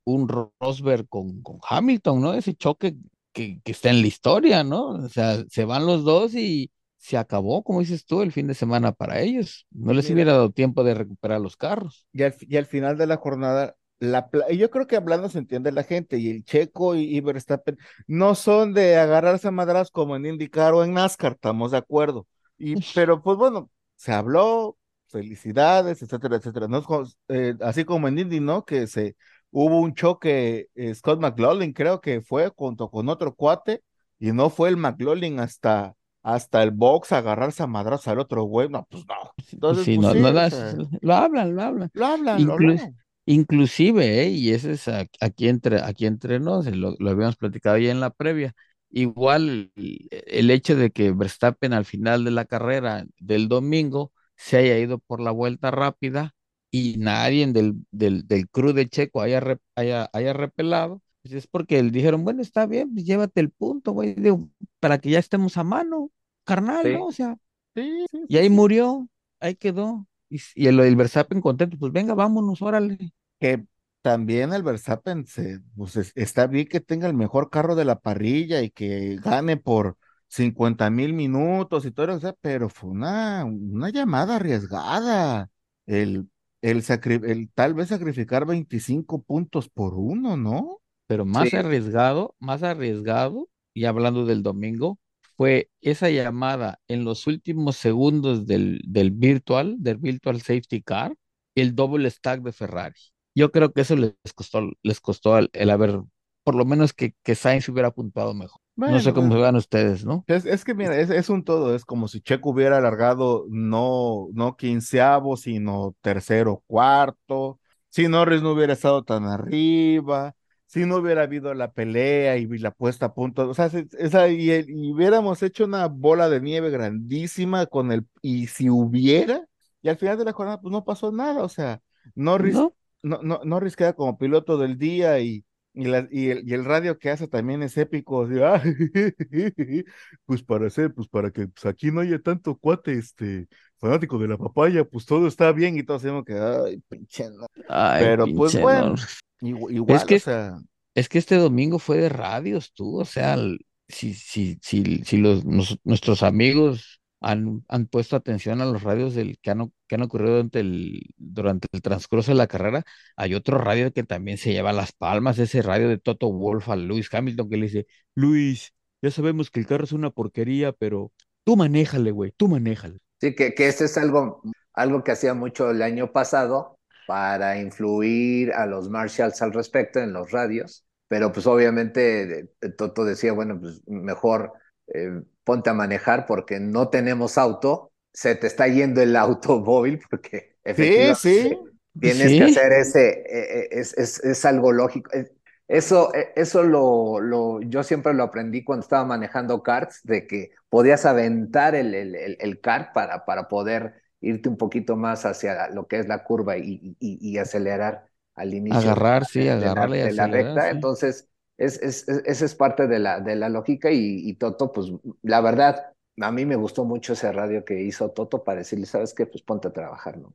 un Rosberg con, con Hamilton, ¿no? Ese choque que, que está en la historia, ¿no? O sea, se van los dos y se acabó, como dices tú, el fin de semana para ellos. No les Mira. hubiera dado tiempo de recuperar los carros. Y al, fi- y al final de la jornada, la, yo creo que hablando se entiende la gente, y el Checo y, y Verstappen no son de agarrarse a madras como en IndyCar o en NASCAR, estamos de acuerdo. Y, pero pues bueno, se habló, felicidades, etcétera, etcétera. No eh, así como en Indy, ¿no? Que se hubo un choque, eh, Scott McLaughlin creo que fue junto con otro cuate, y no fue el McLaughlin hasta, hasta el box agarrarse a madras al otro güey. No, pues no. Entonces, sí, pues no, sí, no sea, lo hablan, lo hablan. lo hablan, lo hablan. Inclusive, ¿eh? y ese es aquí entre, aquí entre nos, lo, lo habíamos platicado ya en la previa, igual el, hecho de que Verstappen al final de la carrera del domingo se haya ido por la vuelta rápida y nadie del, del, del crew de Checo haya, haya, haya repelado, pues es porque le dijeron, bueno, está bien, pues llévate el punto, güey, digo, para que ya estemos a mano, carnal, Sí. ¿no? O sea, Sí, sí, y ahí murió, ahí quedó. Y, y el, el Verstappen contento, pues venga, vámonos, órale. que también el Verstappen se, pues es- está bien que tenga el mejor carro de la parrilla y que gane por 50 mil minutos y todo lo que sea, pero fue una, una llamada arriesgada. El, el, sacri- el tal vez sacrificar 25 puntos por uno, ¿no? Pero más Sí. arriesgado, más arriesgado, y hablando del domingo, fue esa llamada en los últimos segundos del, del virtual, del virtual safety car, el double stack de Ferrari. Yo creo que eso les costó, les costó el, el haber, por lo menos que, que Sainz hubiera apuntado mejor. No sé Bueno, cómo pues, vean ustedes, ¿no? Es, es que mira, es, es un todo, es como si Checo hubiera alargado no, no quinceavo, sino tercero, cuarto, si Norris no hubiera estado tan arriba, si no hubiera habido la pelea y la puesta a punto, o sea, esa, y, hubiéramos hecho una bola de nieve grandísima con el, y si hubiera, y al final de la jornada, pues no pasó nada, o sea, Norris, ¿No? no, no, Norris queda como piloto del día y y, la- y, el, y el radio que hace también es épico, "Ah, pues para hacer, pues para que pues, aquí no haya tanto cuate, este, fanático de la papaya, pues todo está bien y todos decimos que, ay, pinche, no". Ay, Pero pues pinche bueno, Igual, que o es- sea, Es que este domingo fue de radios, tú, o sea, el- si, si, si, si los, nos- nuestros amigos han, han puesto atención a los radios del, que, han, que han ocurrido durante el, durante el transcurso de la carrera, hay otro radio que también se lleva las palmas, ese radio de Toto Wolff a Lewis Hamilton que le dice, Luis, ya sabemos que el carro es una porquería, pero tú manéjale, güey, tú manéjale. Sí, que, que ese es algo, algo que hacía mucho el año pasado para influir a los Marshalls al respecto en los radios, pero pues obviamente eh, Toto decía, bueno, pues mejor eh, ponte a manejar porque no tenemos auto, se te está yendo el automóvil porque sí, efectivamente sí, tienes Sí. que hacer ese, eh, eh, es, es, es algo lógico. Es- Eso, eh, eso lo, lo, yo siempre lo aprendí cuando estaba manejando karts, de que podías aventar el, el, el, el kart para, para poder irte un poquito más hacia lo que es la curva y, y, y acelerar al inicio Agarrar, sí, de la, agarrarle de la acelerar, recta. sí. Entonces, es, es, es- esa es parte de la, de la lógica y, y Toto, pues la verdad, a mí me gustó mucho ese radio que hizo Toto para decirle, ¿sabes qué? Pues ponte a trabajar, ¿no?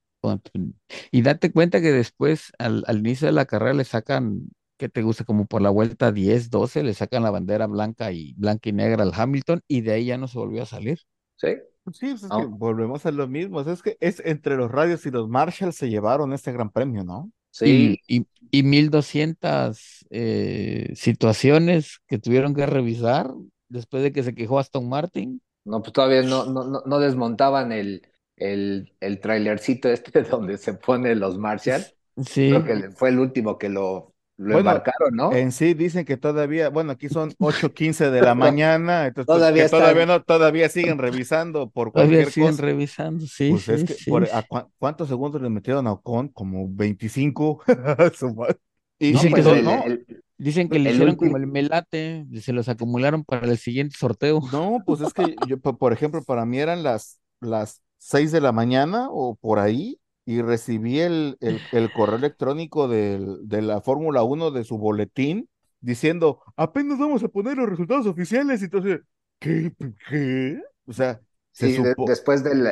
Y date cuenta que después, al, al inicio de la carrera, le sacan, ¿qué te gusta? Como por la vuelta 10, 12, le sacan la bandera blanca y blanca y negra al Hamilton y de ahí ya no se volvió a salir. ¿Sí? Sí, pues es No. que volvemos a lo mismo, es que es entre los radios y los Marshalls se llevaron este gran premio, ¿no? Sí, Y, y, y 1200 eh, situaciones que tuvieron que revisar después de que se quejó Aston Martin. No, pues todavía no, no, no, desmontaban el, el, el trailercito este donde se pone los Marshall. Sí, Creo que fue el último que lo, lo Bueno, embarcaron, ¿no? En sí dicen que todavía, bueno, aquí son 8:15 de la mañana, entonces pues, Todavía que todavía no, todavía siguen revisando por todavía cualquier siguen cosa. revisando, sí, Pues es que sí. por- ¿a cua- cuántos segundos le metieron a Ocon? Como 25. Su madre. Y, Dicen que no, son- el- no, el- Dicen que le el hicieron como el melate, se los acumularon para el siguiente sorteo. no, pues es que yo, po- por ejemplo, para mí eran las, las 6 de la mañana o por ahí, y recibí el, el, el correo electrónico del- de la Fórmula 1 de su boletín diciendo, apenas vamos a poner los resultados oficiales, y entonces, ¿qué? ¿Qué? O sea, se sí, de- después del,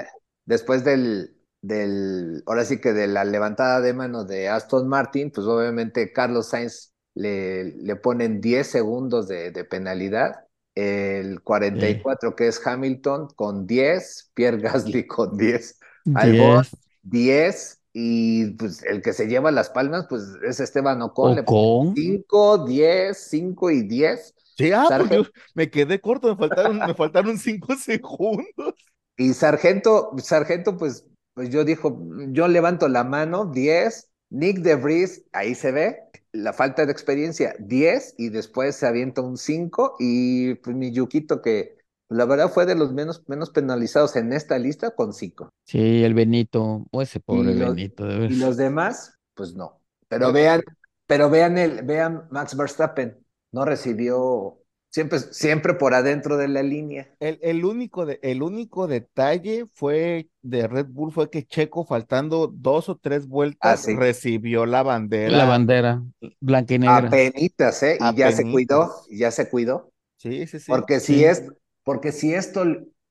después del, del, ahora sí que de la levantada de mano de Aston Martin, pues obviamente Carlos Sainz le, le ponen 10 segundos de, de penalidad. El 44 que es Hamilton con 10, Pierre Gasly con 10, Albon. 10 y pues el que se lleva las palmas pues es Esteban Ocon, Ocon. 5, 10, 5 y 10. Sí, ah, pues Sargento. yo me quedé corto, me faltaron, me faltaron cinco segundos. Y Sargento, Sargento, pues, pues yo dijo, yo levanto la mano, 10, Nick de Vries, ahí se ve, la falta de experiencia, 10, y después se avienta un 5, y pues mi Yuquito, que la verdad fue de los menos, menos penalizados en esta lista, con 5. Sí, el Benito, o ese pobre Y los- Benito, de Y los demás, pues no. Pero vean, pero vean el, vean Max Verstappen, no recibió, siempre, siempre por adentro de la línea. El, el único de, el único detalle fue de Red Bull fue que Checo, faltando dos o tres vueltas, Ah, sí. recibió la bandera. La bandera, blanca y negra. Apenitas, ¿eh? Y ya se cuidó, y ya se cuidó. Sí, sí, sí. Porque si sí. es, porque si esto,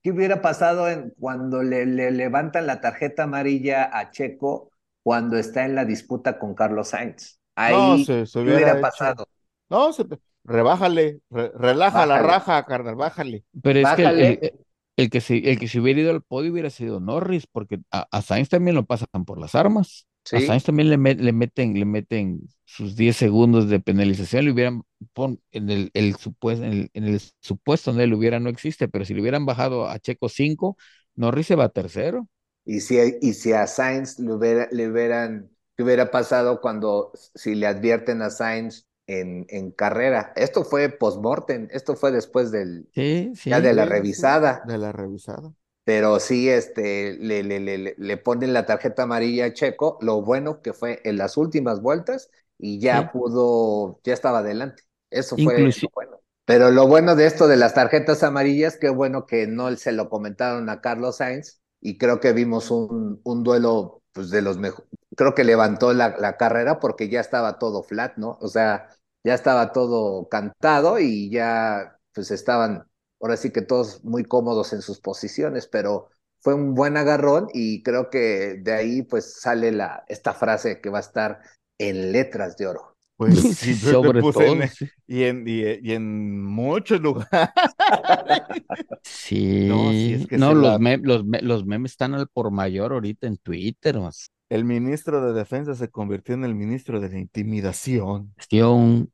¿qué hubiera pasado en, cuando le, le levantan la tarjeta amarilla a Checo cuando está en la disputa con Carlos Sainz? Ahí, No, se, se ¿qué hubiera hubiera pasado? No, se, rebájale, relaja la raja, carnal, bájale. Pero es que el, Bájale. el- el que se, el que se hubiera ido al podio hubiera sido Norris, porque a, a Sainz también lo pasan por las armas. A Sí, Sainz también le, met- le meten, le meten sus 10 segundos de penalización, le hubieran pon, en el, el supuesto, en el, en el supuesto donde él hubiera no existe, pero si le hubieran bajado a Checo 5, Norris se va tercero. y si, y si a Sainz le, hubiera, le hubieran, ¿qué hubiera pasado cuando, si le advierten a Sainz en, en carrera? Esto fue post-mortem, esto fue después del, Sí, sí. ya de la revisada. De la revisada. Pero sí, este, le, le, le, le- ponen la tarjeta amarilla a Checo, lo bueno que fue en las últimas vueltas y ya Sí. pudo, ya estaba adelante. Eso fue lo bueno. Pero lo bueno de esto de las tarjetas amarillas, qué bueno que no se lo comentaron a Carlos Sainz y creo que vimos un, un duelo pues, de los mejores. Creo que levantó la, la carrera porque ya estaba todo flat, ¿no? O sea, ya estaba todo cantado y ya pues estaban ahora sí que todos muy cómodos en sus posiciones, pero fue un buen agarrón y creo que de ahí pues sale la, esta frase que va a estar en letras de oro. Pues Sí, sobre todo. en- sí. y, en, y, y en muchos lugares. Sí, No, sí, es que no, los, la- me- los, me- los memes están al por mayor ahorita en Twitter, más. El ministro de Defensa se convirtió en el ministro de la intimidación.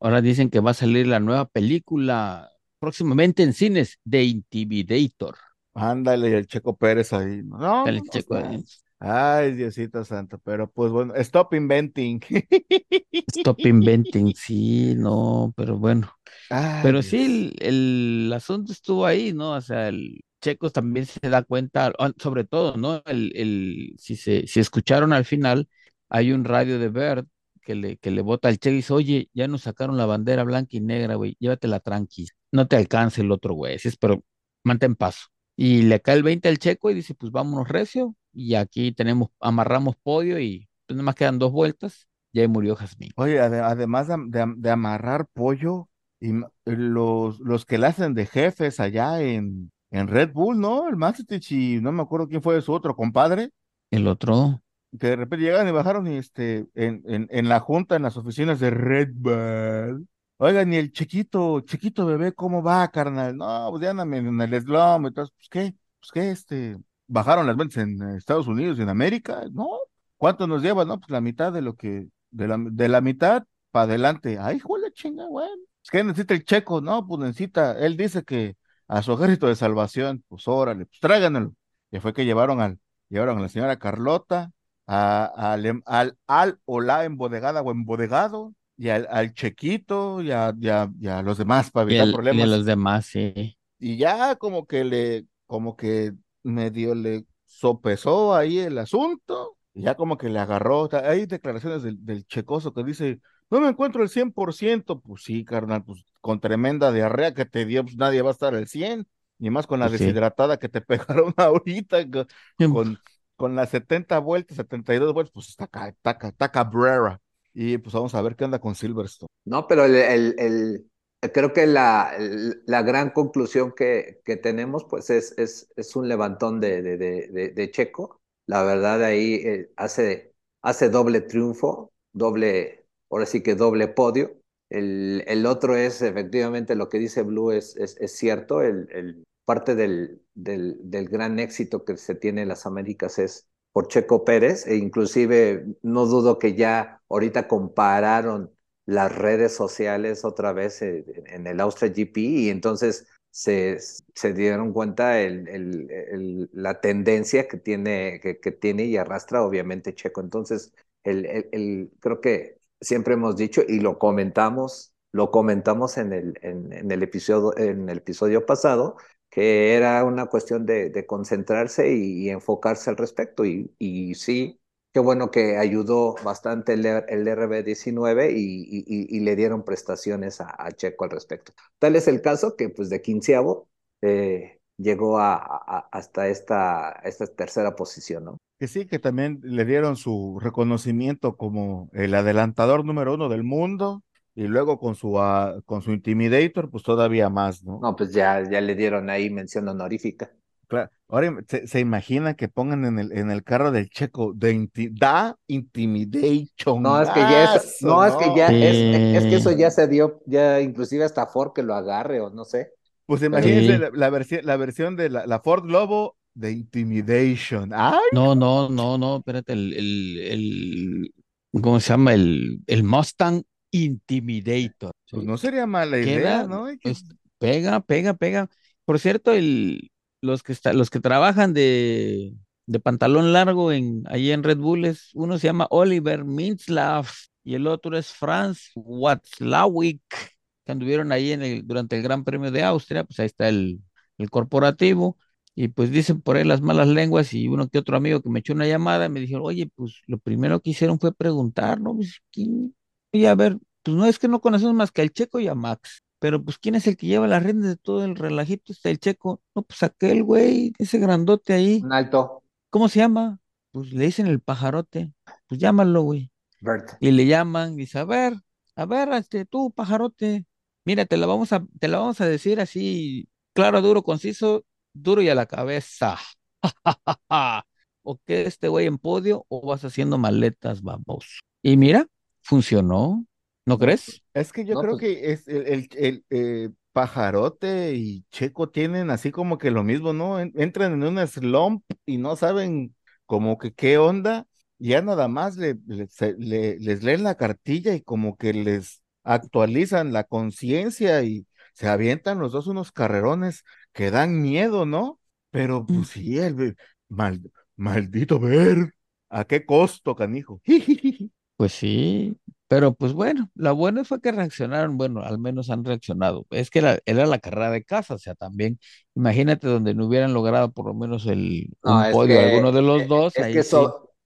Ahora dicen que va a salir la nueva película próximamente en cines de Intimidator. Ándale, el Checo Pérez ahí. No, Sale no, Checo no. Ay, Diosito Santo, pero pues bueno, stop inventing. Stop inventing, sí, no, pero bueno. Ay, Pero Dios. sí, el, el asunto estuvo ahí, ¿no? O sea, el Checo también se da cuenta, ah, sobre todo, ¿no? El, el, si se, si escucharon al final, hay un radio de Bird que le, que le bota al Checo y dice, oye, ya nos sacaron la bandera blanca y negra, güey, llévatela tranqui, no te alcance el otro, güey, sí, pero mantén paso. Y le cae el 20 al Checo y dice, pues vámonos recio, y aquí tenemos, amarramos podio y pues nada más quedan dos vueltas, y ahí murió Jazmín. Oye, ade- además de, de- de amarrar pollo, y los, los que le hacen de jefes allá en, en Red Bull, ¿no? El Maxitich y no me acuerdo quién fue su otro compadre, El otro, que de repente llegaron y bajaron y este, en, en, en la junta, en las oficinas de Red Bull. Oigan, y el chiquito, chiquito bebé, ¿cómo va, carnal? No, pues ya andan en el slum, entonces, pues qué, pues qué, este, bajaron las ventas en Estados Unidos y en América, ¿no? ¿Cuánto nos lleva? No, pues la mitad de lo que, de la, de la mitad para adelante. Ay, hijo de la chinga, güey. Es que necesita el checo, no, pues necesita, él dice que a su ejército de salvación, pues órale, pues tráiganlo. Y fue que llevaron al, llevaron a la señora Carlota, a, al, em- al, al o la embodegada o embodegado, y al, al chequito, y a, y a- y a los demás para y, evitar el- y problemas. los demás, sí. Y ya como que le, como que medio le sopesó ahí el asunto, y ya como que le agarró. Hay declaraciones del, del checoso que dice, no me encuentro el 100%, pues sí, carnal, pues con tremenda diarrea que te dio, pues nadie va a estar al 100, ni más con la Pues sí. deshidratada que te pegaron ahorita, Sí, con, con las 70 vueltas, 72 vueltas, pues está, ca- está, ca- está cabrera. Y pues vamos a ver qué anda con Silverstone. No, pero el, el- el- creo que la, el- la gran conclusión que, que tenemos pues es, es, es un levantón de, de, de, de- Checo. La verdad ahí eh, hace, hace doble triunfo, doble, ahora sí que doble podio. El, otro es efectivamente lo que dice Blue es, es, es cierto, el- parte del, del, gran éxito que se tiene en las Américas es por Checo Pérez, e inclusive no dudo que ya ahorita compararon las redes sociales otra vez eh, en el Austria GP y entonces se, se dieron cuenta el, el- la tendencia que tiene, que, que tiene y arrastra obviamente Checo. Entonces, el, creo que siempre hemos dicho y lo comentamos, lo comentamos en el, en el episodio, en el episodio pasado, era una cuestión de, concentrarse y, enfocarse al respecto. Y, sí, qué bueno que ayudó bastante el, el RB19 y, y- le dieron prestaciones a, Checo al respecto. Tal es el caso que pues de quinceavo eh, llegó a, a- hasta esta, esta tercera posición, ¿no? Que sí, que también le dieron su reconocimiento como el adelantador número uno del mundo y luego con su, ah, con su Intimidator, pues todavía más, ¿no? No, pues ya, ya le dieron ahí mención honorífica. Claro. Ahora se, se imagina que pongan en el, en el carro del checo de inti- da intimidation. No, es que ya es, no, es que ya, Sí. es, es que eso ya se dio, ya inclusive hasta Ford que lo agarre o no sé. Pues imagínense Sí. la, la versi- la versión de la, la Ford Globo de intimidation. ¡Ay! No, no, no, no, espérate, el, el, el- ¿cómo se llama? El, el Mustang Intimidator. Pues no sería mala idea, Queda, ¿no? Hay que- pues, pega, pega, pega. Por cierto, el, los que está, los que trabajan de, de pantalón largo en, ahí en Red Bull es, uno se llama Oliver Mintzlaff y el otro es Franz Watzlawick, que anduvieron ahí en el, durante el Gran Premio de Austria, pues ahí está el, el corporativo. Y pues dicen por ahí las malas lenguas y uno que otro amigo que me echó una llamada me dijeron, oye, pues lo primero que hicieron fue preguntar, ¿no? Pues, ¿quién? Y a ver, pues no es que no conocemos más que al Checo y a Max. Pero pues, ¿quién es el que lleva las riendas de todo el relajito? Está el Checo. No, pues aquel güey, ese grandote ahí. Un alto, ¿Cómo se llama? Pues le dicen el pajarote. Pues llámalo, güey. Bert. Y le llaman, dice, a ver, a ver, este, tú, pajarote, mira, te la vamos a, te la vamos a decir así, claro, duro, conciso, duro y a la cabeza. O que este güey en podio o vas haciendo maletas, vamos. Y mira, funcionó, ¿no crees? Es que yo No, creo pues- que es el, el- el, eh, Pajarote y Checo tienen así como que lo mismo, ¿no? En- entran en un slump y no saben como que qué onda, ya nada más le, le- se- le- les leen la cartilla y como que les actualizan la conciencia y se avientan los dos unos carrerones que dan miedo, ¿no? Pero pues sí, el mal- maldito ver, ¿a qué costo, canijo? Pues sí, pero pues bueno, lo bueno fue que reaccionaron, bueno, al menos han reaccionado. Es que era, era la carrera de casa, o sea, también, imagínate donde no hubieran logrado por lo menos el No, un podio que, alguno de los eh, dos, es ahí que sí.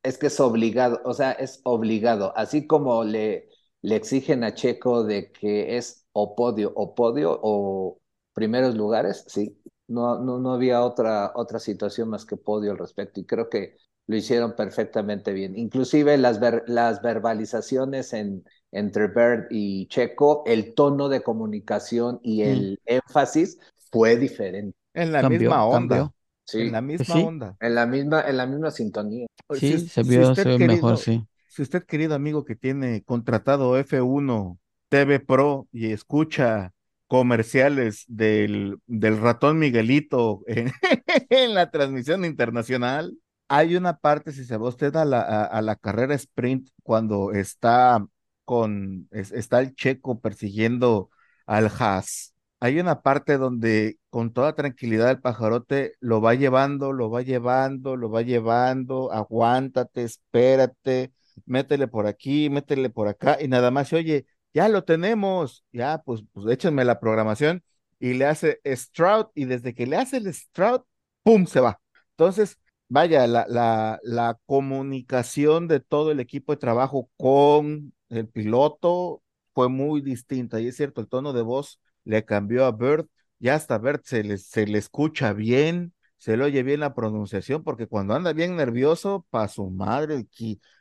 es que es obligado, o sea, es obligado, así como le, le exigen a Checo de que es o podio o podio o primeros lugares, sí, no, no, no había otra, otra situación más que podio al respecto y creo que lo hicieron perfectamente bien. Inclusive las, ver- las verbalizaciones en, entre Bird y Checo, el tono de comunicación y Mm. el énfasis fue diferente, En la Cambió, misma onda, cambió. sí, en la misma sí. onda. en la misma, en la misma sintonía. Si Sí, se si vio, usted se ve mejor, querido, sí. si usted, querido amigo que tiene contratado F1 TV Pro y escucha comerciales del, del ratón Miguelito en, en la transmisión internacional, hay una parte, si se va usted a la, a, la carrera sprint, cuando está con, es- está el checo persiguiendo al Haas, hay una parte donde con toda tranquilidad el pajarote lo va llevando, lo va llevando, lo va llevando, aguántate, espérate, métele por aquí, métele por acá, y nada más se oye, ya lo tenemos, ya, pues, pues échenme la programación, y le hace Stroud, y desde que le hace el Stroud, ¡pum! se va. Entonces, vaya, la, la, la comunicación de todo el equipo de trabajo con el piloto fue muy distinta, y es cierto, el tono de voz le cambió a Bird, ya hasta Bird se le, se le escucha bien, se le oye bien la pronunciación, porque cuando anda bien nervioso, pa' su madre,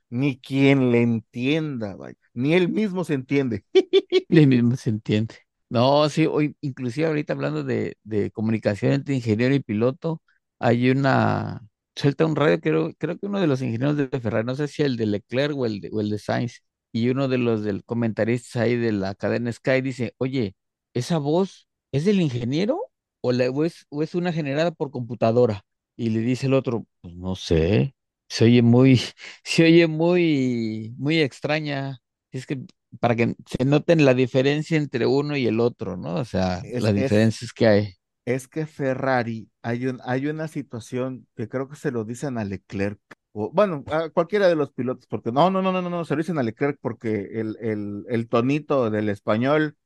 ni quien le entienda, vaya, ni él mismo se entiende. Ni mismo se entiende. No, sí, hoy, inclusive ahorita hablando de, de comunicación entre ingeniero y piloto, hay una, suelta un radio, creo, creo que uno de los ingenieros de Ferrari, no sé si el de Leclerc o el de, o el de Sainz, y uno de los del comentaristas ahí de la cadena Sky dice, oye, ¿esa voz es del ingeniero o, la, o es, o es una generada por computadora? Y le dice el otro, pues no sé, se oye muy, se oye muy, muy extraña. Es que para que se noten la diferencia entre uno y el otro, ¿no? O sea, Es, las es, diferencias que hay. Es que Ferrari, hay un, hay una situación que creo que se lo dicen a Leclerc, o bueno, a cualquiera de los pilotos, porque no, no, no, no, no, no, se lo dicen a Leclerc porque el, el, el tonito del español,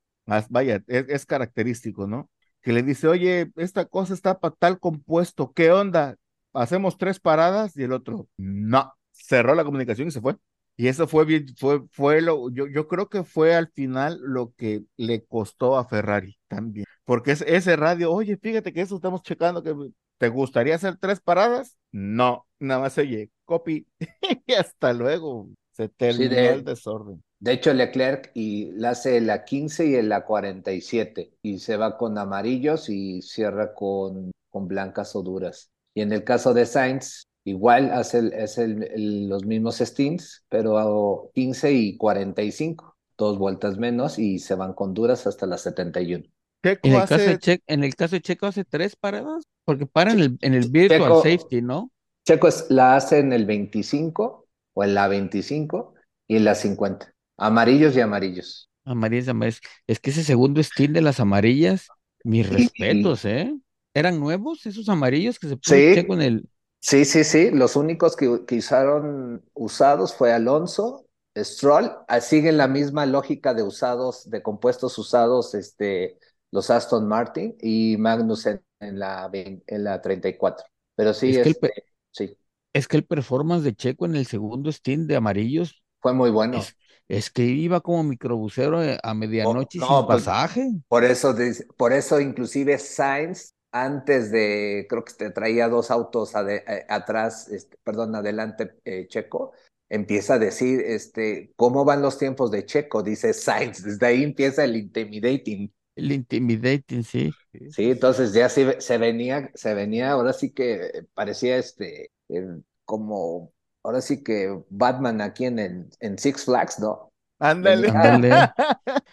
vaya, es, es característico, ¿no? Que le dice, oye, esta cosa está para tal compuesto, ¿qué onda? Hacemos tres paradas y el otro, no, cerró la comunicación y se fue. Y eso fue bien, fue, fue lo, yo, yo creo que fue al final lo que le costó a Ferrari también. Porque es, ese radio, oye, fíjate que eso estamos checando, que ¿te gustaría hacer tres paradas? No, nada más oye, copy, y hasta luego. Se Sí, terminó el de, desorden. de hecho Leclerc y la hace la 15 y en la 47 y se va con amarillos y cierra con, con blancas o duras. Y en el caso de Sainz, igual hace el, es el, el- los mismos stints, pero 15 y 45, dos vueltas menos y se van con duras hasta las 71. Checo En el caso de hace, Checo, en el caso de Checo hace tres paradas, porque para en el, en el virtual Checo- safety, ¿no? Checo es- la hace en el 25 o en la 25 y en la 50. Amarillos y amarillos. Amarillas, amarillas. Es que ese segundo stint de las amarillas, mis respetos, ¿eh? ¿Eran nuevos esos amarillos que se puso Sí. Checo en el... Sí, sí, sí. Los únicos que, que usaron usados fue Alonso, Stroll. Ah, Siguen la misma lógica de usados, de compuestos usados, este, los Aston Martin y Magnussen en la, en la 34. Pero sí, Es que el este, sí, Es que el performance de Checo en el segundo stint de amarillos fue muy bueno. es, es que iba como microbusero eh, a medianoche y no, sin pues, pasaje. Por eso, por eso inclusive Sainz, antes de, creo que te traía dos autos ade- eh, atrás, este, perdón, adelante eh, Checo, empieza a decir, este, ¿cómo van los tiempos de Checo? Dice Sainz, desde ahí empieza el intimidating. El intimidating, sí. Sí, entonces ya sí ve- se venía, se venía, ahora sí que parecía este, eh, como, ahora sí que Batman aquí en, el- en Six Flags, ¿no? ándale.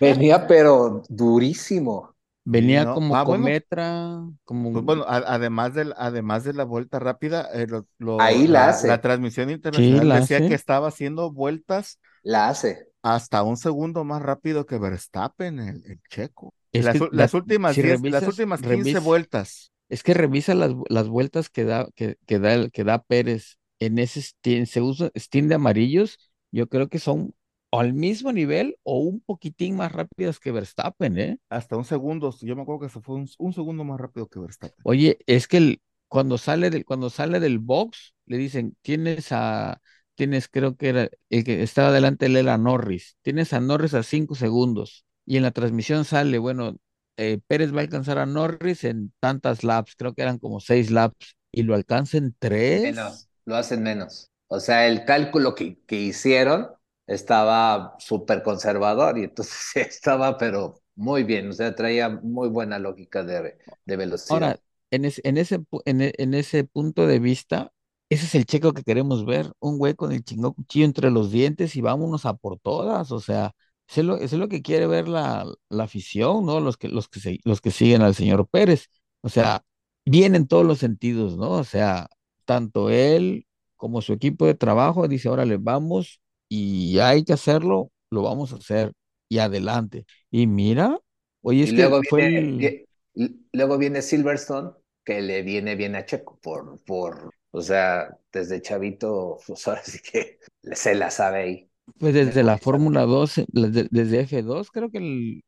Venía pero durísimo. Venía no. como Ah, bueno. Cometra, como... Pues bueno, a- además del, además de la vuelta rápida, eh, lo- lo- Ahí la hace. la transmisión internacional la decía hace. que estaba haciendo vueltas La hace. hasta un segundo más rápido que Verstappen, el, el checo. Las, que últimas si 10 las últimas 15 revisa- vueltas. Es que revisa las, las vueltas que da, que, que da, el- que da Pérez en ese stint, se usa stint de amarillos, yo creo que son o al mismo nivel o un poquitín más rápidas que Verstappen, ¿eh? Hasta un segundo, yo me acuerdo que se fue un, un segundo más rápido que Verstappen. Oye, es que el, cuando sale del, cuando sale del box, le dicen, tienes a, tienes, creo que era, el que estaba delante de él era Norris, tienes a Norris a cinco segundos, y en la transmisión sale, bueno, eh, Pérez va a alcanzar a Norris en tantas laps, creo que eran como seis laps, y lo alcanza en tres. Menos, lo hacen menos. O sea, el cálculo que, que hicieron estaba súper conservador y entonces estaba, pero muy bien, o sea, traía muy buena lógica de, de velocidad. Ahora, en ese, en ese, en, en ese punto de vista, ese es el checo que queremos ver, un güey con el chingón cuchillo entre los dientes y vámonos a por todas, o sea, eso es lo, eso es lo que quiere ver la, la afición, ¿no? Los que, los que, se- los que siguen al señor Pérez, o sea, bien en todos los sentidos, ¿no? O sea, tanto él como su equipo de trabajo dice, órale, vamos y hay que hacerlo, lo vamos a hacer y adelante. Y mira, oye, Y es que luego fue viene, el... y luego viene Silverstone, que le viene bien a Checo, por, por, o sea, desde chavito, pues ahora sí que se la sabe ahí. Pues desde la Memorizado. Fórmula 2, eh, desde F2, creo que el,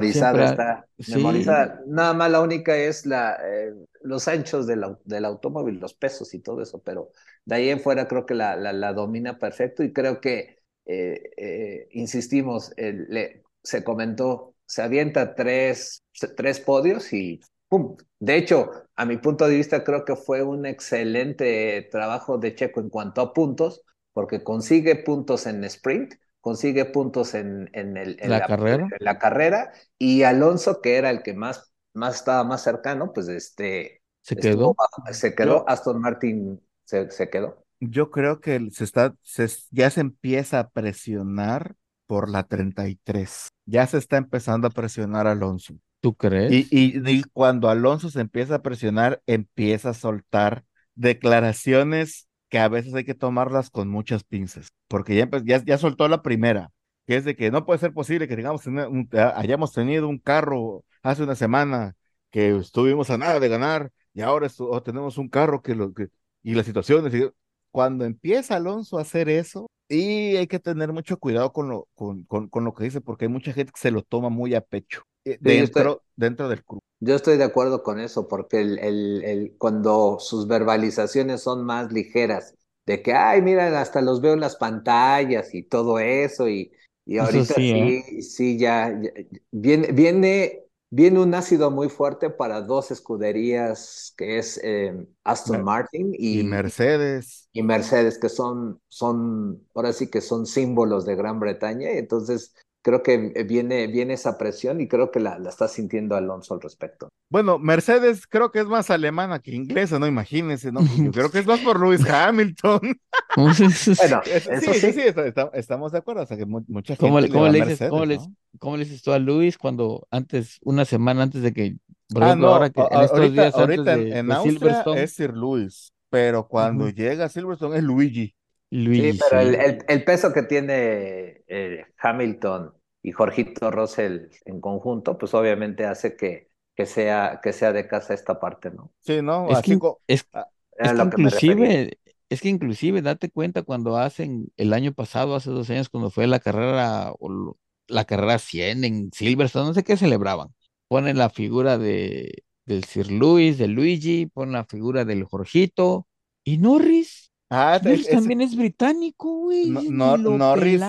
Siempre ha- está, sí. memorizada. Nada más la única es la, eh, los anchos del, del automóvil, los pesos y todo eso, pero de ahí en fuera creo que la, la, la domina perfecto y creo que, eh, eh, insistimos, le- se comentó, se avienta tres, tres podios y ¡pum! De hecho, a mi punto de vista creo que fue un excelente trabajo de Checo en cuanto a puntos, porque consigue puntos en sprint, consigue puntos en, en, el, en La carrera. en la carrera y Alonso, que era el que más, más estaba más cercano, pues este se estuvo quedó. se quedó, Aston Martin se, se quedó. Yo creo que se está, se, ya se empieza a presionar por la 33. Ya se está empezando a presionar Alonso. ¿Tú crees? Y, y, y cuando Alonso se empieza a presionar, empieza a soltar declaraciones que a veces hay que tomarlas con muchas pinzas, porque ya, empe- ya, ya soltó la primera, que es de que no puede ser posible que tengamos un- hayamos tenido un carro hace una semana que estuvimos a nada de ganar y ahora estu- o tenemos un carro que lo que y las situaciones y- cuando empieza Alonso a hacer eso y hay que tener mucho cuidado con lo con, con, con lo que dice porque hay mucha gente que se lo toma muy a pecho eh, Sí, dentro dentro del club. Yo estoy de acuerdo con eso, porque el, el, el, cuando sus verbalizaciones son más ligeras, de que, ay, mira, hasta los veo en las pantallas y todo eso, y, y ahorita sí, sí, ¿eh? sí, ya, ya- viene, viene, viene un ácido muy fuerte para dos escuderías, que es eh, Aston Mer- Martin Y y, Mercedes, y Mercedes, que son, son, ahora sí que son símbolos de Gran Bretaña, y entonces creo que viene, viene esa presión y creo que la, la está sintiendo Alonso al respecto. Bueno, Mercedes creo que es más alemana que inglesa, ¿no? Imagínense, ¿no? Yo creo que es más por Lewis Hamilton. Bueno, sí, sí, sí. sí, está- está- estamos de acuerdo. O sea, que mu- mucha gente ¿Cómo, le- cómo le dices, Mercedes, cómo le, ¿no? cómo le dices tú a Luis cuando antes, una semana antes de que, por Ah, ejemplo, no, ahora que en estos ahorita, días antes ahorita en, de, en de Austria Silverstone, es Sir Luis, pero cuando Ujú. llega a Silverstone es Luigi. Luigi, Sí, pero el, sí. el- el peso que tiene eh, Hamilton y Jorgito Russell en conjunto, pues obviamente hace que, que sea, que sea de casa esta parte, ¿no? Sí, ¿no? Es Así que, es, que inclusive, es que inclusive date cuenta cuando hacen el año pasado, hace dos años, cuando fue la carrera, o la carrera 100 en Silverstone, no sé qué celebraban. Ponen la figura de, del Sir Luis, de Luigi, ponen la figura del Jorgito y Norris. Ah, es- Norris es- también es británico, güey. No- Norris-.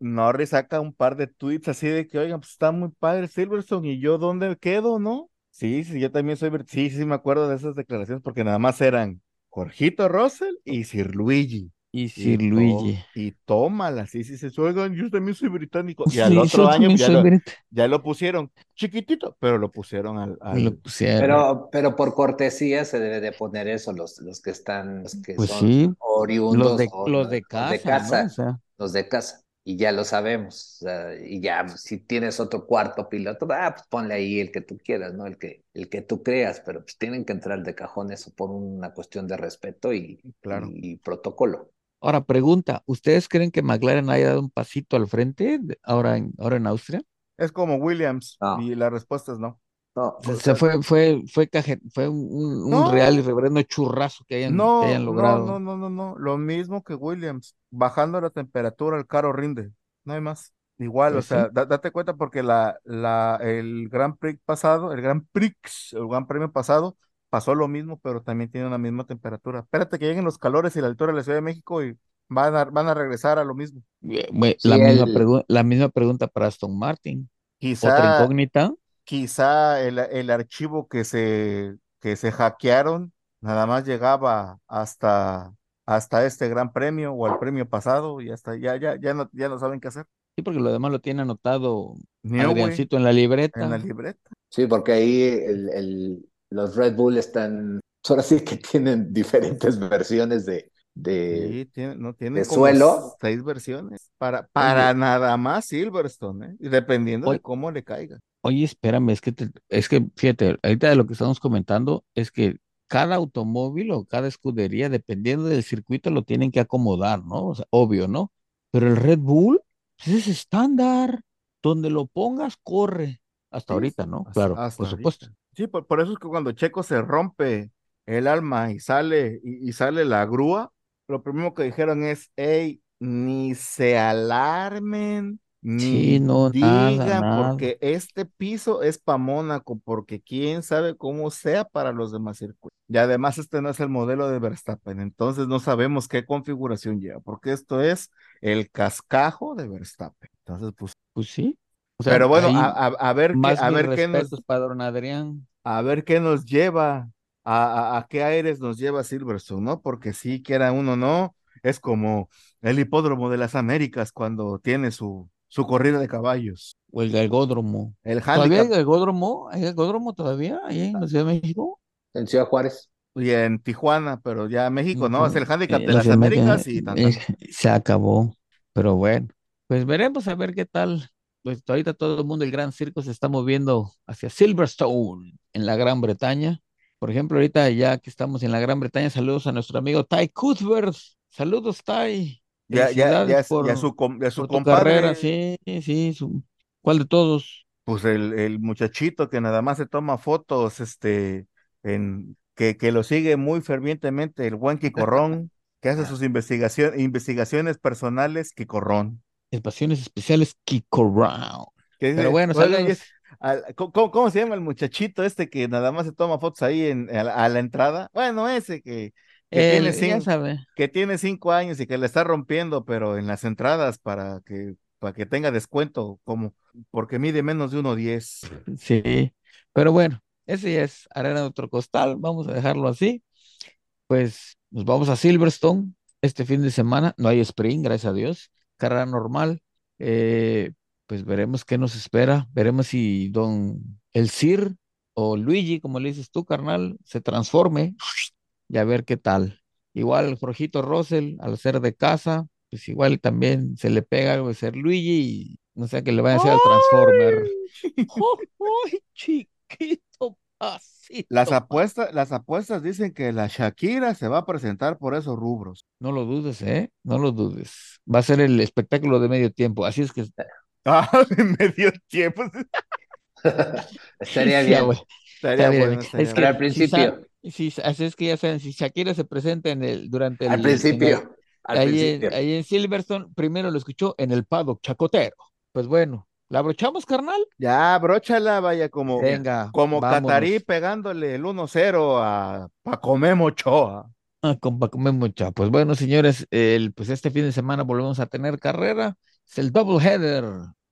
Norris saca un par de tweets así de que, oigan, pues está muy padre Silverstone y yo dónde quedo, ¿no? Sí, sí, yo también soy, sí, sí, me acuerdo de esas declaraciones porque nada más eran Jorgito Russell y Sir Luigi. Y Y Sir to- Luigi. Y tómala, sí, sí, sí, oigan, yo también soy británico. Y al otro año ya lo, brit- ya lo pusieron chiquitito, pero lo pusieron al, al- Lo pusieron. Pero, pero por cortesía se debe de poner eso, los, los que están, los que Pues son sí, oriundos los de, o los de los de casa, ¿no? O sea, los de casa. Y ya lo sabemos. o sea, y ya, si tienes otro cuarto piloto, ah, pues ponle ahí el que tú quieras, ¿no? El que, el que tú creas, pero pues tienen que entrar de cajón eso por una cuestión de respeto y, Claro. y protocolo. Ahora pregunta, ¿ustedes creen que McLaren haya dado un pasito al frente ahora en, ahora en Austria? Es como Williams, No. y la respuesta es no. No, Se, o se sea, fue, fue, fue, caje- fue un, un- No. real y reverendo churrazo que hayan, que No, hayan no, logrado. no, no, no, no. Lo mismo que Williams. Bajando la temperatura, el carro rinde. No hay más. Igual, Pues o sea, sí. da- date cuenta porque la, la, el Grand Prix pasado, el Grand Prix, el Gran Premio pasado, pasó lo mismo, pero también tiene una misma temperatura. Espérate que lleguen los calores y la altura de la Ciudad de México y van a, van a regresar a lo mismo. Sí, la, misma el- la misma pregunta para Aston Martin. Otra Quizá, incógnita. quizá el, el archivo que se, que se hackearon nada más llegaba hasta, hasta este gran premio o al premio pasado y hasta ya, ya, ya no, ya no saben qué hacer. Sí, porque lo demás lo tiene anotado en la libreta. en la libreta. sí, porque ahí el, el- los Red Bull están, ahora sí que tienen diferentes versiones de, de, Sí, tiene- no tienen de como suelo. seis versiones para, para nada más Silverstone, ¿eh? Y dependiendo de cómo le caiga. Oye, espérame, es que, te- es que fíjate, ahorita de lo que estamos comentando es que cada automóvil o cada escudería, dependiendo del circuito, lo tienen que acomodar, ¿no? O sea, obvio, ¿no? Pero el Red Bull pues, es estándar, donde lo pongas, corre. Hasta Sí, ahorita, ¿no? hasta- Claro, hasta por ahorita. Sí, por, por eso es que cuando Checo se rompe el alma y sale, y, y sale la grúa, lo primero que dijeron es, hey, ni se alarmen, ni Sí, no, nada, digan, nada. porque este piso es para Mónaco, porque quién sabe cómo sea para los demás circuitos. Y además este no es el modelo de Verstappen, entonces no sabemos qué configuración lleva, porque esto es el cascajo de Verstappen. Entonces, pues, Pues sí. O sea, pero bueno, a, a- a ver qué, a ver qué nos, para don Adrián. A ver qué nos lleva, a, a, a qué aires nos lleva Silverstone, ¿no? Porque sí, que era uno, ¿no? Es como el hipódromo de las Américas cuando tiene su, su corrida de caballos. O el galgódromo. El ¿Todavía hay galgódromo? ¿Hay galgódromo todavía ahí en la Ciudad de México? en Ciudad Juárez. y en Tijuana, pero ya México, ¿no? Es el handicap Eh, de la las Américas y tan, tan. eh, se acabó. Pero bueno, pues veremos a ver qué tal. Pues ahorita todo el mundo, el gran circo se está moviendo hacia Silverstone en la Gran Bretaña. Por ejemplo, ahorita ya que estamos en la Gran Bretaña, saludos a nuestro amigo Ty Cuthbert. Saludos, Ty. Ya, ya, ya, por, ya su, ya su por compadre, carrera. Sí, sí. su- ¿Cuál de todos? pues el, el muchachito que nada más se toma fotos, este, en, que, que lo sigue muy fervientemente, el buen Quicorrón, que hace sus investigación, investigaciones personales, Quicorrón. Espaciones especiales Kiko Round. Que Pero bueno, "Oigan, saludos. y es- al- ¿cómo, se llama el muchachito este que nada más se toma fotos ahí en, a, la, a la entrada? Bueno, ese que, que tiene cinco, sabe. que tiene cinco años y que le está rompiendo, pero en las entradas para que, para que tenga descuento, como porque mide menos de 1.10. Sí, pero bueno, ese ya es arena de otro costal, vamos a dejarlo así. Pues nos vamos a Silverstone este fin de semana, no hay sprint, gracias a Dios, carrera normal. Eh, pues veremos qué nos espera. Veremos si don el Sir o Luigi, como le dices tú, carnal, se transforme y a ver qué tal. Igual Jorgito Russell, al ser de casa, pues igual también se le pega algo de ser Luigi y no sé qué le vaya a hacer al Transformer. ¡Ay, chiquito pasito! Las apuestas, las apuestas dicen que la Shakira se va a presentar por esos rubros. No lo dudes, ¿eh? No lo dudes. Va a ser el espectáculo de medio tiempo. Así es que Ah, en medio tiempo. Estaría Sí, bien. güey. Estaría bien, bueno, es estaría que- Pero al si principio, Si, así es que ya saben, si Shakira se presenta en el, durante el, al en el- principio, al ahí, principio. en, ahí en Silverstone, primero lo escuchó en el paddock chacotero. Pues bueno, ¿la abrochamos, carnal? Ya, bróchala, vaya, como, Venga, como vámonos. Catarí pegándole el 1-0 a Paco Memo Ochoa. Ah, compa, come mucha. Pues bueno, señores, el, pues este fin de semana volvemos a tener carrera. Es el double header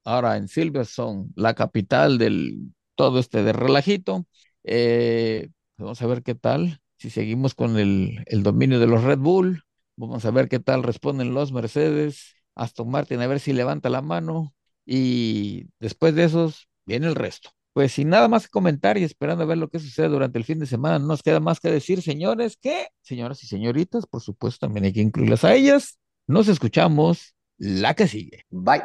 ahora en Silverstone, la capital del todo este de relajito. Eh, vamos a ver qué tal. Si seguimos con el, el dominio de los Red Bull, vamos a ver qué tal responden los Mercedes, Aston Martin, a ver si levanta la mano y después de esos viene el resto. Pues sin nada más que comentar y esperando a ver lo que sucede durante el fin de semana, no nos queda más que decir, señores, que señoras y señoritas, por supuesto, también hay que incluirlas a ellas. Nos escuchamos la que sigue. Bye.